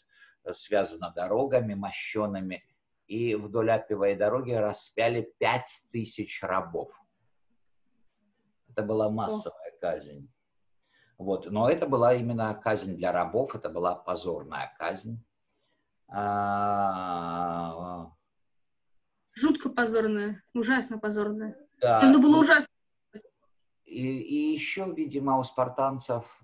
Speaker 1: связана дорогами мощенными, и вдоль Аппиевой дороги распяли пять тысяч рабов. Это была массовая казнь. Вот. Но это была именно казнь для рабов, это была позорная казнь.
Speaker 2: А, Жутко позорная, ужасно позорная. Да. Это было ужасно.
Speaker 1: И, и еще, видимо, у спартанцев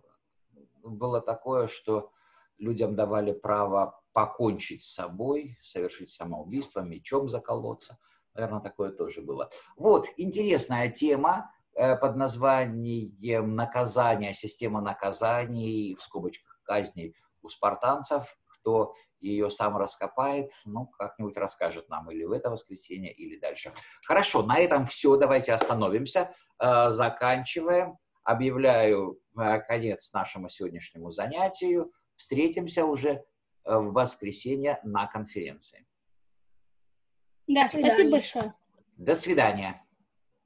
Speaker 1: было такое, что людям давали право покончить с собой, совершить самоубийство, мечом заколоться. Наверное, такое тоже было. Вот, интересная тема э, под названием наказание, система наказаний, в скобочках казней у спартанцев кто ее сам раскопает, ну, как-нибудь расскажет нам или в это воскресенье, или дальше. Хорошо, на этом все, давайте остановимся, э, заканчиваем. Объявляю э, конец нашему сегодняшнему занятию. Встретимся уже в воскресенье на конференции.
Speaker 2: Да, спасибо большое.
Speaker 1: До свидания.